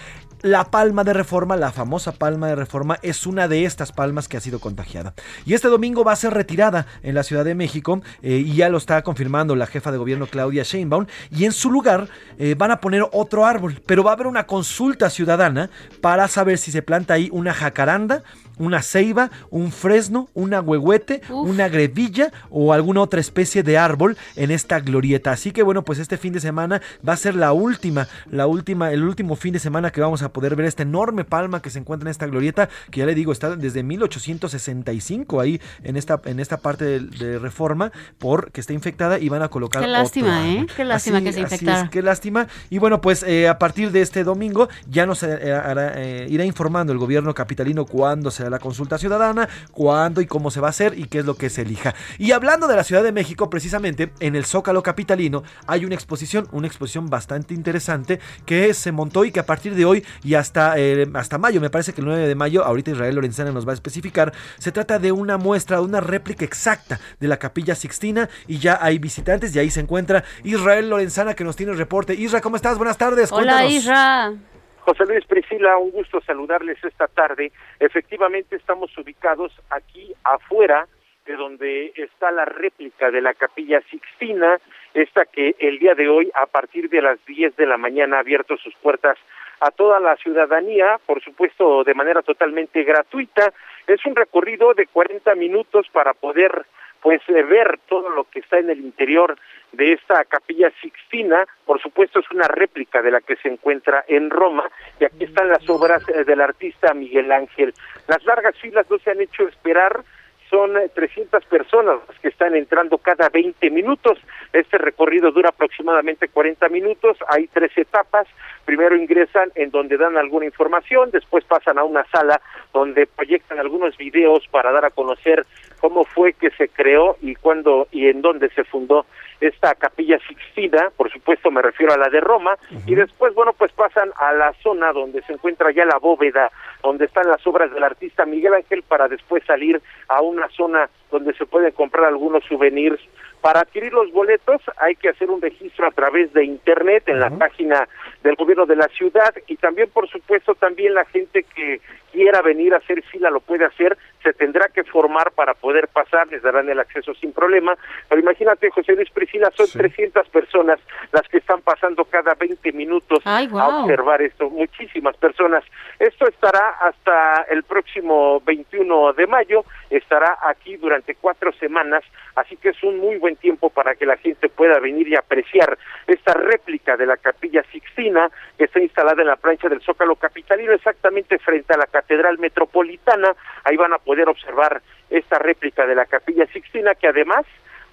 La palma de reforma, la famosa palma de reforma, es una de estas palmas que ha sido contagiada. Y este domingo va a ser retirada en la Ciudad de México eh, y ya lo está confirmando la jefa de gobierno Claudia Sheinbaum. Y en su lugar eh, van a poner otro árbol, pero va a haber una consulta ciudadana para saber si se planta ahí una jacaranda, una ceiba, un fresno, una huehuete, una grevilla o alguna otra especie de árbol en esta glorieta. Así que bueno, pues este fin de semana va a ser la última, la última, el último fin de semana que vamos a poder ver esta enorme palma que se encuentra en esta glorieta, que ya le digo, está desde 1865 ahí en esta, en esta parte de, de reforma, porque está infectada y van a colocar Qué lástima, ¿eh? Qué lástima Así- que se así es, infectara. qué lástima. Y bueno, pues eh, a partir de este domingo ya nos eh, hará, eh, irá informando el gobierno capitalino cuándo será la consulta ciudadana, cuándo y cómo se va a hacer y qué es lo que se elija. Y hablando de la Ciudad de México, precisamente en el Zócalo Capitalino hay una exposición, una exposición bastante interesante que se montó y que a partir de hoy y hasta, eh, hasta mayo, me parece que el 9 de mayo, ahorita Israel Lorenzana nos va a especificar, se trata de una muestra, una réplica exacta de la Capilla Sixtina y ya hay visitantes y ahí se encuentra Israel Lorenzana que nos tiene el reporte. Isra, ¿cómo estás? Buenas tardes. Hola, cuéntanos. Isra. José Luis Priscila, un gusto saludarles esta tarde. Efectivamente estamos ubicados aquí afuera de donde está la réplica de la capilla Sixtina, esta que el día de hoy a partir de las 10 de la mañana ha abierto sus puertas a toda la ciudadanía, por supuesto de manera totalmente gratuita. Es un recorrido de 40 minutos para poder pues eh, ver todo lo que está en el interior de esta capilla Sixtina, por supuesto es una réplica de la que se encuentra en Roma y aquí están las obras eh, del artista Miguel Ángel. Las largas filas no se han hecho esperar, son eh, 300 personas las que están entrando cada 20 minutos. Este recorrido dura aproximadamente 40 minutos, hay tres etapas. Primero ingresan en donde dan alguna información, después pasan a una sala donde proyectan algunos videos para dar a conocer cómo fue que se creó y cuándo y en dónde se fundó esta capilla Sixtina, por supuesto me refiero a la de Roma, y después, bueno, pues pasan a la zona donde se encuentra ya la bóveda, donde están las obras del artista Miguel Ángel, para después salir a una zona donde se pueden comprar algunos souvenirs. Para adquirir los boletos hay que hacer un registro a través de internet en la página del gobierno de la ciudad y también, por supuesto, también la gente que quiera venir a hacer fila lo puede hacer, se tendrá que formar para poder pasar, les darán el acceso sin problema, pero imagínate, José Luis Priscila, son 300 personas las que están pasando cada 20 minutos Ay, a observar esto, muchísimas personas. Esto estará hasta el próximo 21 de mayo, estará aquí durante cuatro semanas, así que es un muy buen buen tiempo para que la gente pueda venir y apreciar esta réplica de la capilla Sixtina que está instalada en la plancha del Zócalo Capitalino, exactamente frente a la Catedral Metropolitana. Ahí van a poder observar esta réplica de la capilla Sixtina que además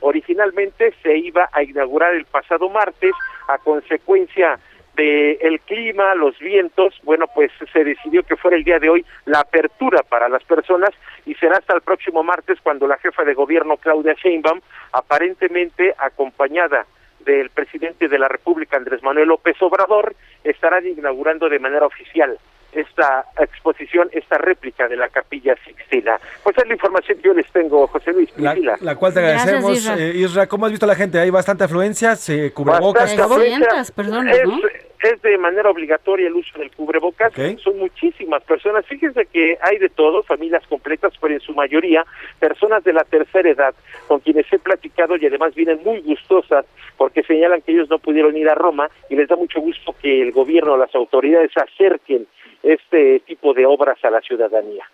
originalmente se iba a inaugurar el pasado martes a consecuencia de clima, los vientos, bueno, pues se decidió que fuera el día de hoy la apertura para las personas y será hasta el próximo martes cuando la jefa de gobierno Claudia Sheinbaum, aparentemente acompañada del presidente de la República Andrés Manuel López Obrador, estarán inaugurando de manera oficial esta exposición, esta réplica de la capilla Sixtina. Pues es la información que yo les tengo, José Luis La, la cual te agradecemos. Isra. Eh, Isra, ¿cómo has visto a la gente? ¿Hay bastante afluencia? ¿Se cubrebocas? Bastante afluencia. es, es de manera obligatoria el uso del cubrebocas. Son muchísimas personas. Fíjense que hay de todo, familias completas, pero en su mayoría personas de la tercera edad, con quienes he platicado y además vienen muy gustosas porque señalan que ellos no pudieron ir a Roma y les da mucho gusto que el gobierno, las autoridades acerquen este tipo de obras a la ciudadanía.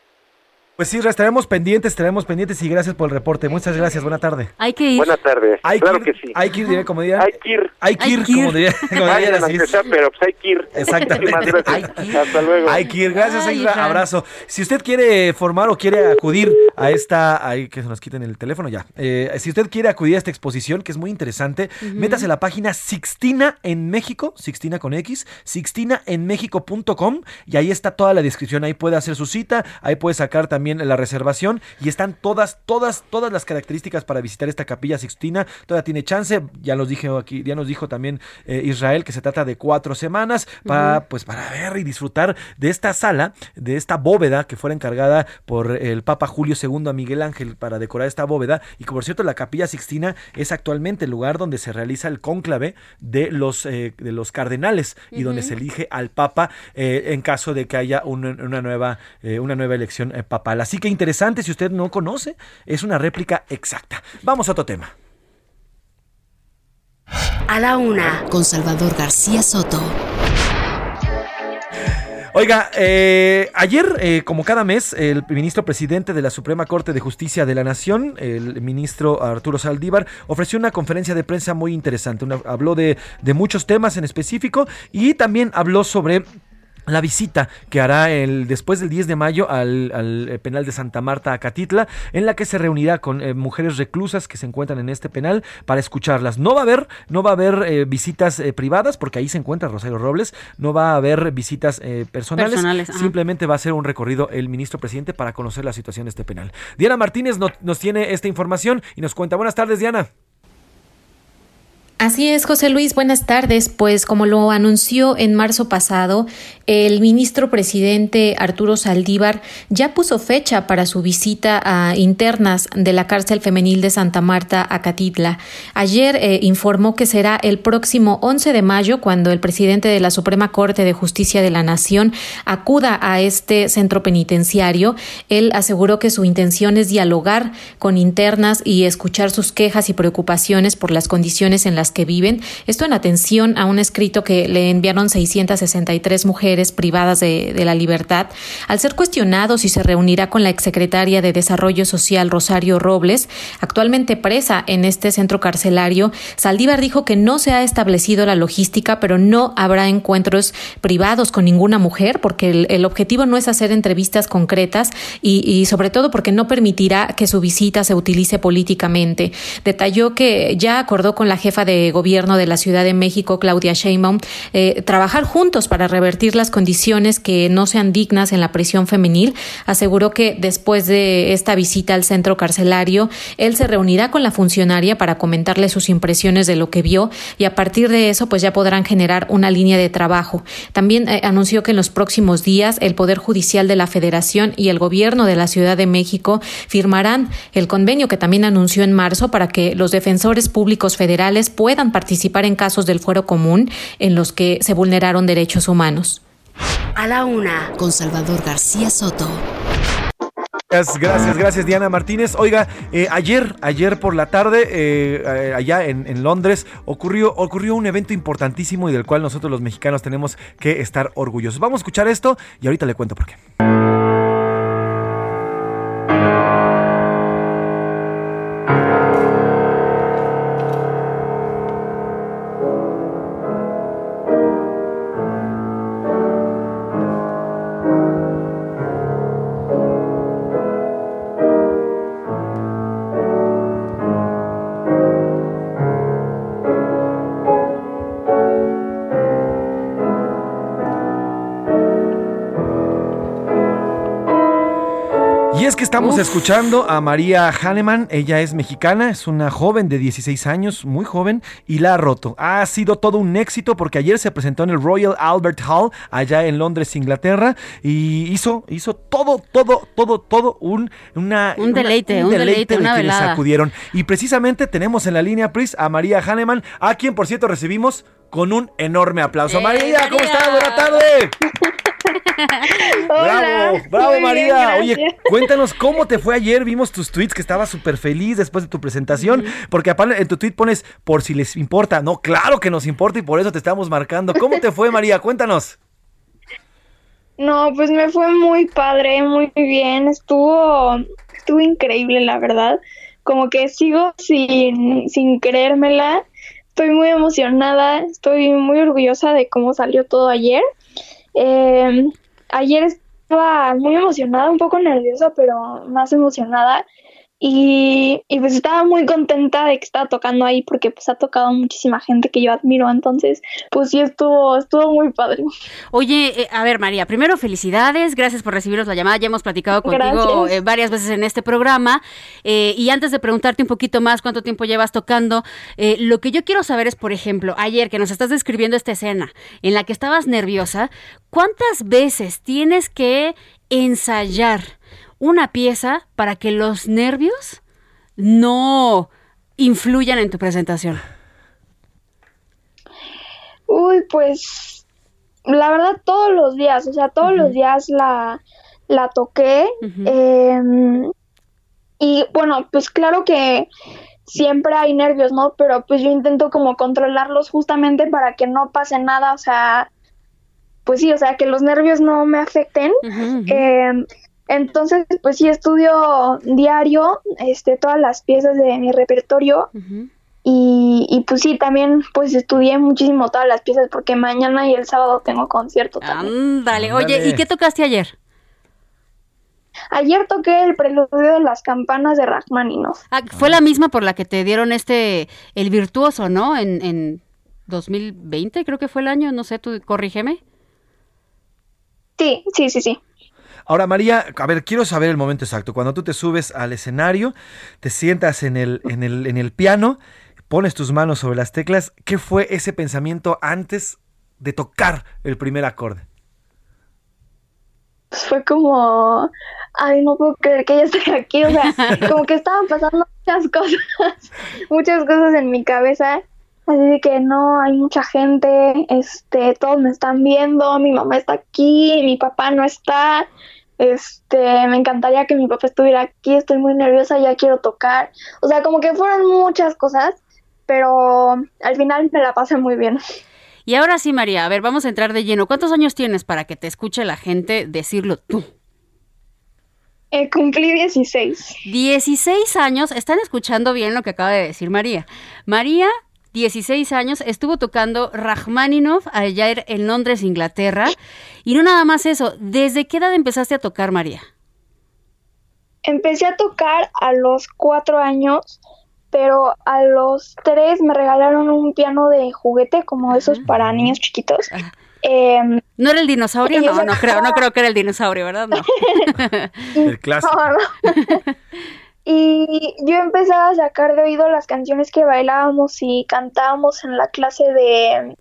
Pues sí, estaremos pendientes, estaremos pendientes y gracias por el reporte. Muchas gracias, buena tarde. Hay que ir. Buenas tardes. Hay claro que que sí. Hay que ir, como dirían. Hay que ir. Hay que ir, como diría, como diría Vayan la a Cis. que sea, pero pues hay que ir. Exactamente. Gracias. Hasta luego. Hay que ir, gracias, Ay, Isra, abrazo. Si usted quiere formar o quiere acudir a esta, ahí que se nos quiten el teléfono ya. Eh, si usted quiere acudir a esta exposición, que es muy interesante, métase a la página Sixtina en México, Sixtina con X, sixtinaenmexico.com y ahí está toda la descripción. Ahí puede hacer su cita, ahí puede sacar también la reservación y están todas, todas, todas las características para visitar esta capilla Sixtina. Todavía tiene chance, ya nos dijo aquí, ya nos dijo también eh, Israel que se trata de cuatro semanas para, pues para ver y disfrutar de esta sala, de esta bóveda que fuera encargada por el Papa Julio II a Miguel Ángel para decorar esta bóveda. Y que por cierto, la capilla Sixtina es actualmente el lugar donde se realiza el cónclave de los, eh, de los cardenales y donde se elige al Papa eh, en caso de que haya un- una, nueva, una nueva elección eh, Así que interesante, si usted no conoce, es una réplica exacta. Vamos a otro tema. A la una, con Salvador García Soto. Oiga, eh, ayer, eh, como cada mes, el ministro presidente de la Suprema Corte de Justicia de la Nación, el ministro Arturo Saldívar, ofreció una conferencia de prensa muy interesante. Una- habló de, de muchos temas en específico y también habló sobre la visita que hará el, después del 10 de mayo al, al, eh, penal de Santa Marta, Acatitla, en la que se reunirá con eh, mujeres reclusas que se encuentran en este penal para escucharlas. No va a haber, no va a haber eh, visitas eh, privadas, porque ahí se encuentra Rosario Robles, no va a haber visitas eh, personales, Personales, simplemente va a ser un recorrido el ministro presidente para conocer la situación de este penal. Diana Martínez no- nos tiene esta información y nos cuenta. Buenas tardes, Diana. Así es, José Luis, buenas tardes. Pues como lo anunció en marzo pasado, el ministro presidente Arturo Saldívar ya puso fecha para su visita a internas de la cárcel femenil de Santa Marta a Catitla. Ayer eh, informó que será el próximo 11 de mayo cuando el presidente de la Suprema Corte de Justicia de la Nación acuda a este centro penitenciario. Él aseguró que su intención es dialogar con internas y escuchar sus quejas y preocupaciones por las condiciones en las que viven. Esto en atención a un escrito que le enviaron 663 mujeres privadas de, la libertad. Al ser cuestionado si se reunirá con la exsecretaria de Desarrollo Social Rosario Robles, actualmente presa en este centro carcelario, Saldívar dijo que no se ha establecido la logística, pero no habrá encuentros privados con ninguna mujer, porque el, objetivo no es hacer entrevistas concretas y sobre todo porque no permitirá que su visita se utilice políticamente. Detalló que ya acordó con la jefa de gobierno de la Ciudad de México, Claudia Sheinbaum, eh, trabajar juntos para revertir las condiciones que no sean dignas en la prisión femenil. Aseguró que después de esta visita al centro carcelario, él se reunirá con la funcionaria para comentarle sus impresiones de lo que vio y a partir de eso pues ya podrán generar una línea de trabajo. También eh, anunció que en los próximos días el Poder Judicial de la Federación y el gobierno de la Ciudad de México firmarán el convenio que también anunció en marzo para que los defensores públicos federales puedan participar en casos del fuero común en los que se vulneraron derechos humanos. A la una, con Salvador García Soto. Gracias, gracias, gracias, Diana Martínez. Oiga, eh, ayer, ayer por la tarde, eh, eh, allá en, en Londres, ocurrió, ocurrió un evento importantísimo y del cual nosotros los mexicanos tenemos que estar orgullosos. Vamos a escuchar esto y ahorita le cuento por qué. Estamos escuchando a María Hahnemann, ella es mexicana, es una joven de 16 años, muy joven, y la ha roto. Ha sido todo un éxito porque ayer se presentó en el Royal Albert Hall, allá en Londres, Inglaterra, y hizo, hizo todo, todo, todo, todo un, una, Un una- deleite, un deleite, de una quienes velada. acudieron. Y precisamente tenemos en la línea, Pris, a María Hahnemann, a quien, por cierto, recibimos con un enorme aplauso. ¡Eh, María, ¿cómo estás? Buenas tardes. Bravo, bravo bien, María. Oye, cuéntanos cómo te fue ayer. Vimos tus tweets que estabas súper feliz después de tu presentación. Porque aparte en tu tweet pones por si les importa. No, claro que nos importa y por eso te estamos marcando. ¿Cómo te fue María? Cuéntanos. No, pues me fue muy padre, muy bien, estuvo, estuvo increíble, la verdad. Como que sigo sin, sin creérmela. Estoy muy emocionada, estoy muy orgullosa de cómo salió todo ayer. Eh, ayer estaba muy emocionada, un poco nerviosa, pero más emocionada. Y, y pues estaba muy contenta de que estaba tocando ahí porque pues ha tocado muchísima gente que yo admiro, entonces pues sí estuvo, estuvo muy padre. Oye, eh, a ver, María, primero felicidades, gracias por recibirnos la llamada. Ya hemos platicado contigo eh, varias veces en este programa. Eh, y antes de preguntarte un poquito más cuánto tiempo llevas tocando, lo que yo quiero saber es, por ejemplo, ayer que nos estás describiendo esta escena en la que estabas nerviosa, ¿cuántas veces tienes que ensayar una pieza para que los nervios no influyan en tu presentación? Uy, pues la verdad todos los días, o sea, todos los días la, la toqué. em, y bueno, pues claro que siempre hay nervios, ¿no? Pero pues yo intento como controlarlos justamente para que no pase nada, o sea, pues sí, o sea, que los nervios no me afecten. Em, entonces, pues sí, estudio diario este, todas las piezas de mi repertorio. Y, y pues sí, también pues estudié muchísimo todas las piezas porque mañana y el sábado tengo concierto también. Ándale, oye, ¿y qué tocaste ayer? Ayer toqué el preludio de las campanas de Rachmaninoff. Ah, fue la misma por la que te dieron este, el virtuoso, ¿no? En, en 2020 creo que fue el año, no sé, tú corrígeme. Sí, sí, sí, sí. Ahora, María, a ver, quiero saber el momento exacto. Cuando tú te subes al escenario, te sientas en el, en el, en el piano, pones tus manos sobre las teclas, ¿qué fue ese pensamiento antes de tocar el primer acorde? Pues fue como, ay, no puedo creer que ya estoy aquí, o sea, como que estaban pasando muchas cosas, muchas cosas en mi cabeza, así de que no, hay mucha gente, este, todos me están viendo, mi mamá está aquí, mi papá no está, este, me encantaría que mi papá estuviera aquí, estoy muy nerviosa, ya quiero tocar, o sea, como que fueron muchas cosas, pero al final me la pasé muy bien. Y ahora sí, María, a ver, vamos a entrar de lleno. ¿Cuántos años tienes para que te escuche la gente decirlo tú? Eh, cumplí 16. 16 años, están escuchando bien lo que acaba de decir María. María, 16 años, estuvo tocando Rachmaninoff ayer en Londres, Inglaterra. Y no nada más eso, ¿desde qué edad empezaste a tocar, María? Empecé a tocar a los cuatro años, pero a los tres me regalaron un piano de juguete, como esos para niños chiquitos. Em, ¿No era el dinosaurio? No, no creo, no creo que era el dinosaurio, ¿verdad? No. El clásico. No, no. y yo empezaba a sacar de oído las canciones que bailábamos y cantábamos en la clase de,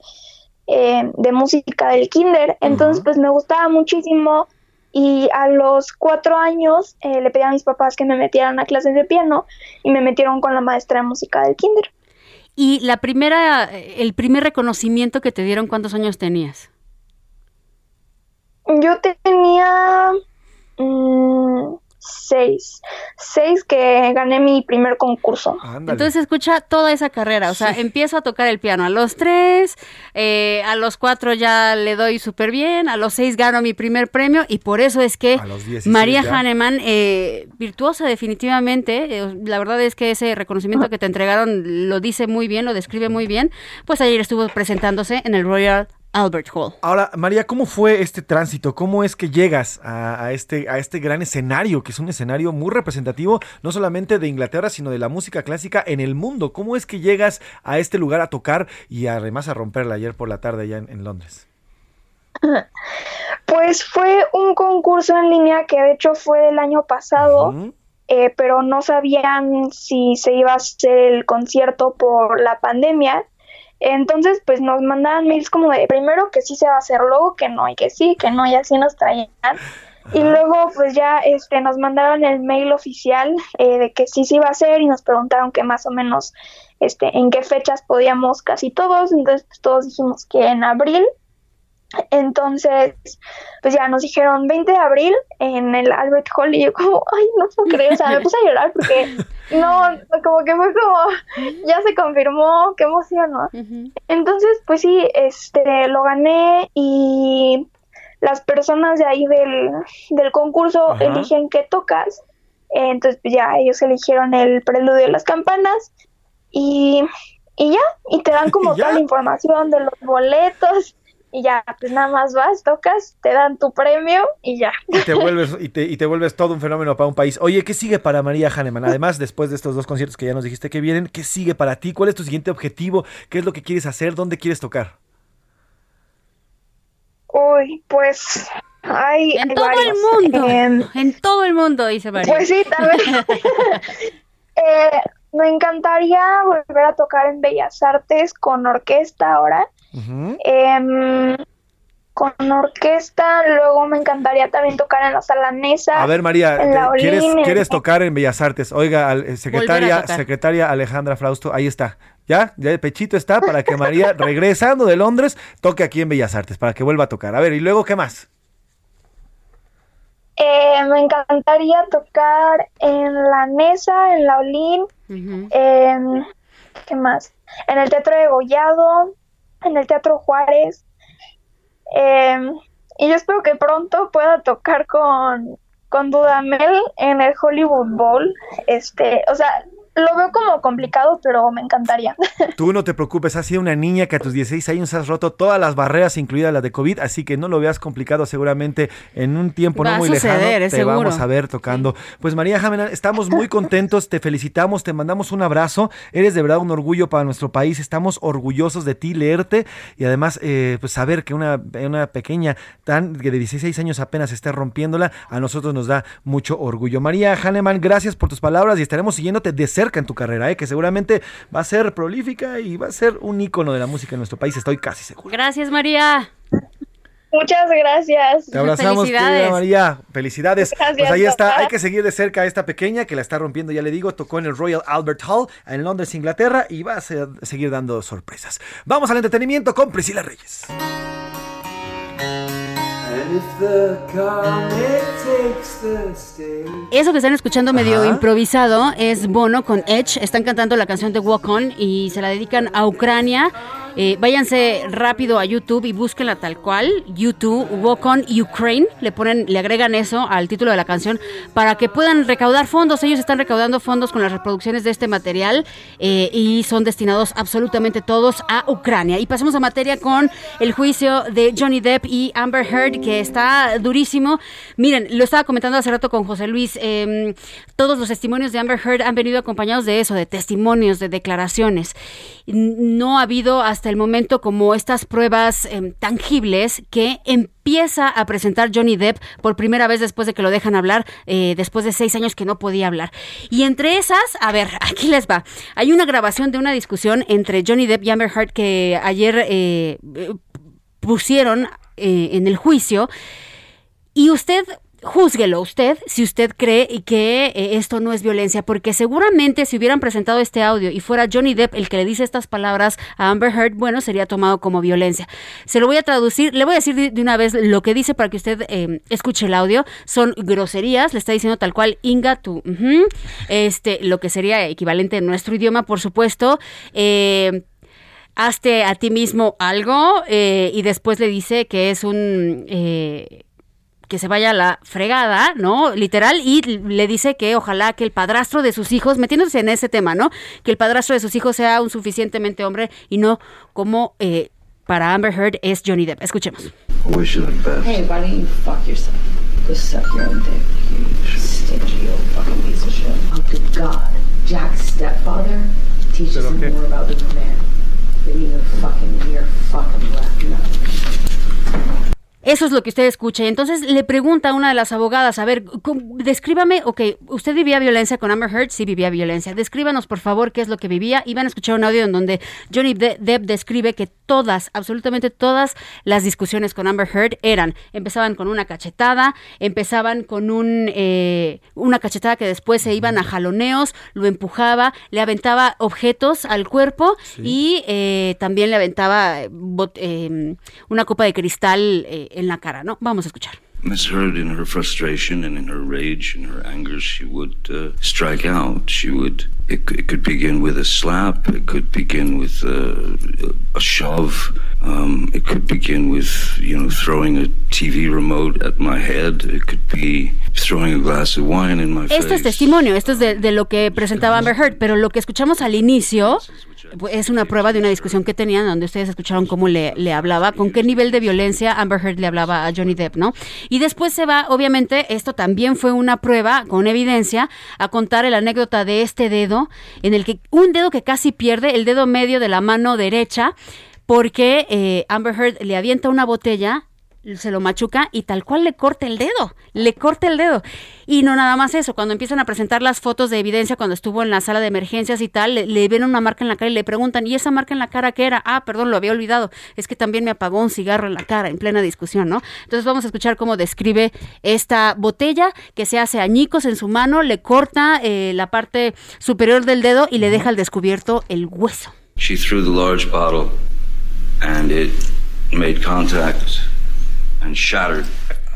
eh, de música del kinder. Entonces, pues me gustaba muchísimo. Y a los cuatro años eh, le pedí a mis papás que me metieran a clases de piano y me metieron con la maestra de música del kinder. Y la primera, el primer reconocimiento que te dieron, ¿cuántos años tenías? Yo tenía mm, seis. Seis que gané mi primer concurso. Entonces escucha toda esa carrera, o sea, empiezo a tocar el piano a los tres, eh, a los cuatro ya le doy súper bien, a los seis gano mi primer premio y por eso es que A los 16 María ya. Hahnemann, eh, virtuosa definitivamente, eh, la verdad es que ese reconocimiento que te entregaron lo dice muy bien, lo describe muy bien, pues ayer estuvo presentándose en el Royal Albert Hall. Ahora, María, ¿cómo fue este tránsito? ¿Cómo es que llegas a, a este, a este gran escenario, que es un escenario muy representativo, no solamente de Inglaterra, sino de la música clásica en el mundo? ¿Cómo es que llegas a este lugar a tocar y además a romperla ayer por la tarde allá en, en Londres? Pues fue un concurso en línea que de hecho fue del año pasado, eh, pero no sabían si se iba a hacer el concierto por la pandemia. Entonces, pues nos mandaban mails como de primero que sí se va a hacer, luego que no, y que sí, que no, y así nos traían. Y luego, pues ya este, nos mandaron el mail oficial eh, de que sí se iba a hacer y nos preguntaron que más o menos este, en qué fechas podíamos casi todos. Entonces, pues todos dijimos que en abril. Entonces, pues ya nos dijeron 20 de abril en el Albert Hall y yo como, ay, no puedo creer, o sea, me puse a llorar porque no, como que fue como, ya se confirmó, qué emoción, ¿no? Entonces, pues sí, este, lo gané y las personas de ahí del, del concurso Ajá. eligen qué tocas. Entonces, pues ya ellos eligieron el preludio de las campanas y, y ya, y te dan como toda la información de los boletos y ya, pues nada más vas, tocas, te dan tu premio y ya. Y te vuelves, y te, y te vuelves todo un fenómeno para un país. Oye, ¿qué sigue para María Hahnemann? Además, después de estos dos conciertos que ya nos dijiste que vienen, ¿qué sigue para ti? ¿Cuál es tu siguiente objetivo? ¿Qué es lo que quieres hacer? ¿Dónde quieres tocar? Uy, pues hay En hay todo varios. el mundo. Em, en todo el mundo, dice María. Pues sí, también. Eh, me encantaría volver a tocar en Bellas Artes con orquesta ahora. Em, con orquesta, luego me encantaría también tocar en la sala Nesa. A ver, María, en la te- ¿quieres, en- quieres tocar en Bellas Artes? Oiga, al- eh, secretaria, secretaria Alejandra Frausto, ahí está. Ya, ya el pechito está para que María, regresando de Londres, toque aquí en Bellas Artes, para que vuelva a tocar. A ver, ¿y luego qué más? Eh, me encantaría tocar en la Nesa, en la Olin, en- ¿qué más? En el Teatro de Gollado, en el Teatro Juárez. Eh, y yo espero que pronto pueda tocar con, con Dudamel en el Hollywood Bowl. Este, o sea, lo veo como complicado, pero me encantaría. Tú no te preocupes, has sido una niña que a tus 16 años has roto todas las barreras, incluida la de COVID, así que no lo veas complicado, seguramente en un tiempo Va no muy suceder, lejano te seguro. vamos a ver tocando. Pues María Jamenal, estamos muy contentos, te felicitamos, te mandamos un abrazo, eres de verdad un orgullo para nuestro país, estamos orgullosos de ti, leerte y además eh, pues saber que una, una pequeña tan que de 16 años apenas esté rompiéndola, a nosotros nos da mucho orgullo. María Hahnemann, gracias por tus palabras y estaremos siguiéndote de cerca en tu carrera, eh, que seguramente va a ser prolífica y va a ser un ícono de la música en nuestro país, estoy casi seguro. Gracias, María. Muchas gracias. Te abrazamos, querida María. Felicidades. Gracias, pues ahí está. papá. Hay que seguir de cerca a esta pequeña que la está rompiendo, ya le digo. Tocó en el Royal Albert Hall en Londres, Inglaterra, y va a ser- seguir dando sorpresas. Vamos al entretenimiento con Priscila Reyes. Eso que están escuchando medio Ajá. improvisado es Bono con Edge. Están cantando la canción de Walk On y se la dedican a Ucrania. Eh, váyanse rápido a YouTube y búsquenla tal cual. YouTube, Walk On Ukraine. Le ponen, le agregan eso al título de la canción para que puedan recaudar fondos. Ellos están recaudando fondos con las reproducciones de este material eh, y son destinados absolutamente todos a Ucrania. Y pasemos a materia con el juicio de Johnny Depp y Amber Heard, que está durísimo. Miren, lo estaba comentando hace rato con José Luis. eh, todos los testimonios de Amber Heard han venido acompañados de eso, de testimonios, de declaraciones. No ha habido hasta el momento como estas pruebas eh, tangibles que empieza a presentar Johnny Depp por primera vez después de que lo dejan hablar, eh, después de seis años que no podía hablar. Y entre esas, a ver, aquí les va. Hay una grabación de una discusión entre Johnny Depp y Amber Heard que ayer eh, eh, pusieron eh, en el juicio. Y usted, júzguelo usted, si usted cree que eh, esto no es violencia, porque seguramente si hubieran presentado este audio y fuera Johnny Depp el que le dice estas palabras a Amber Heard, bueno, sería tomado como violencia. Se lo voy a traducir, le voy a decir de, una vez lo que dice para que usted eh, escuche el audio. Son groserías, le está diciendo tal cual Inga, tú, este, lo que sería equivalente en nuestro idioma, por supuesto. Eh, hazte a ti mismo algo eh, y después le dice que es un... que se vaya a la fregada, ¿no? Literal, y le dice que ojalá que el padrastro de sus hijos, metiéndose en ese tema, ¿no? Que el padrastro de sus hijos sea un suficientemente hombre y no como eh, para Amber Heard es Johnny Depp. Escuchemos. You the. Hey, why don't you fuck yourself? Go suck your own dick, you stingy old fucking piece of shit. Oh, good God. Jack's stepfather teaches him more about being a man than even fucking your fucking left nut. Eso es lo que usted escucha. Y entonces le pregunta a una de las abogadas, a ver, ¿cómo- descríbame, ok, ¿usted vivía violencia con Amber Heard? Sí, vivía violencia. Descríbanos, por favor, qué es lo que vivía. Y van a escuchar un audio en donde Johnny De- Depp describe que todas, absolutamente todas las discusiones con Amber Heard eran, empezaban con una cachetada, empezaban con un, eh, una cachetada que después se iban a jaloneos, lo empujaba, le aventaba objetos al cuerpo y eh, también le aventaba eh, eh, una copa de cristal eh, en la cara, ¿no? Vamos a escuchar. Miss Heard, in her frustration and in her rage and her anger, she would uh, strike out. She would. It, could begin with a slap. It could begin with uh, a shove. Um, it could begin with, you know, throwing a TV remote at my head. It could be throwing a glass of wine in my Esto es face. testimonio, esto es de, de lo que presentaba Amber Heard, pero lo que escuchamos al inicio es una prueba de una discusión que tenían donde ustedes escucharon cómo le, le hablaba, con qué nivel de violencia Amber Heard le hablaba a Johnny Depp, ¿no? Y después se va, obviamente, esto también fue una prueba con evidencia a contar la anécdota de este dedo, en el que un dedo que casi pierde, el dedo medio de la mano derecha, porque eh, Amber Heard le avienta una botella se lo machuca y tal cual le corta el dedo, le corta el dedo. Y no nada más eso, cuando empiezan a presentar las fotos de evidencia cuando estuvo en la sala de emergencias y tal, le, le ven una marca en la cara y le preguntan, ¿y esa marca en la cara qué era? Ah, perdón, lo había olvidado, es que también me apagó un cigarro en la cara en plena discusión, ¿no? Entonces vamos a escuchar cómo describe esta botella que se hace añicos en su mano, le corta eh, la parte superior del dedo y le deja al descubierto el hueso. She threw the large bottle, and it made contact and shattered.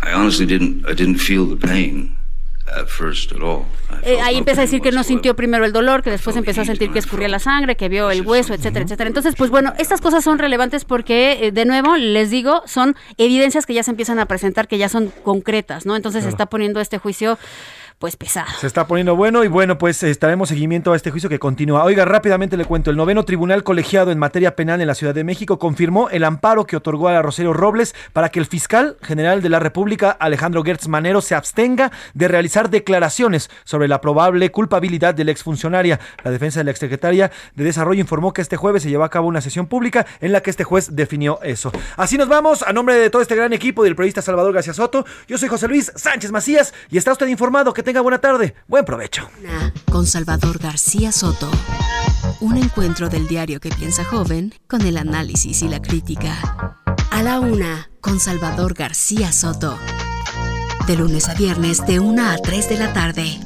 I honestly didn't. I didn't feel the pain at first at all. Eh, ahí empieza a decir que no sintió primero el dolor, que después empezó a sentir que escurría la sangre, que vio el hueso, etcétera, etcétera. Entonces, pues bueno, estas cosas son relevantes porque, eh, de nuevo, les digo, son evidencias que ya se empiezan a presentar, que ya son concretas, ¿no? Entonces se está poniendo este juicio, pues pesado. Se está poniendo bueno y bueno, pues estaremos seguimiento a este juicio que continúa. Oiga, rápidamente le cuento, el noveno tribunal colegiado en materia penal en la Ciudad de México confirmó el amparo que otorgó a Rosario Robles para que el fiscal general de la República, Alejandro Gertz Manero, se abstenga de realizar declaraciones sobre la probable culpabilidad de la exfuncionaria. La defensa de la exsecretaria de Desarrollo informó que este jueves se llevó a cabo una sesión pública en la que este juez definió eso. Así nos vamos, a nombre de todo este gran equipo del periodista Salvador García Soto, yo soy José Luis Sánchez Macías y está usted informado. Que tenga buena tarde, buen provecho. Con Salvador García Soto. Un encuentro del diario que piensa joven con el análisis y la crítica. A la una, con Salvador García Soto. De lunes a viernes, de 1 a 3 de la tarde.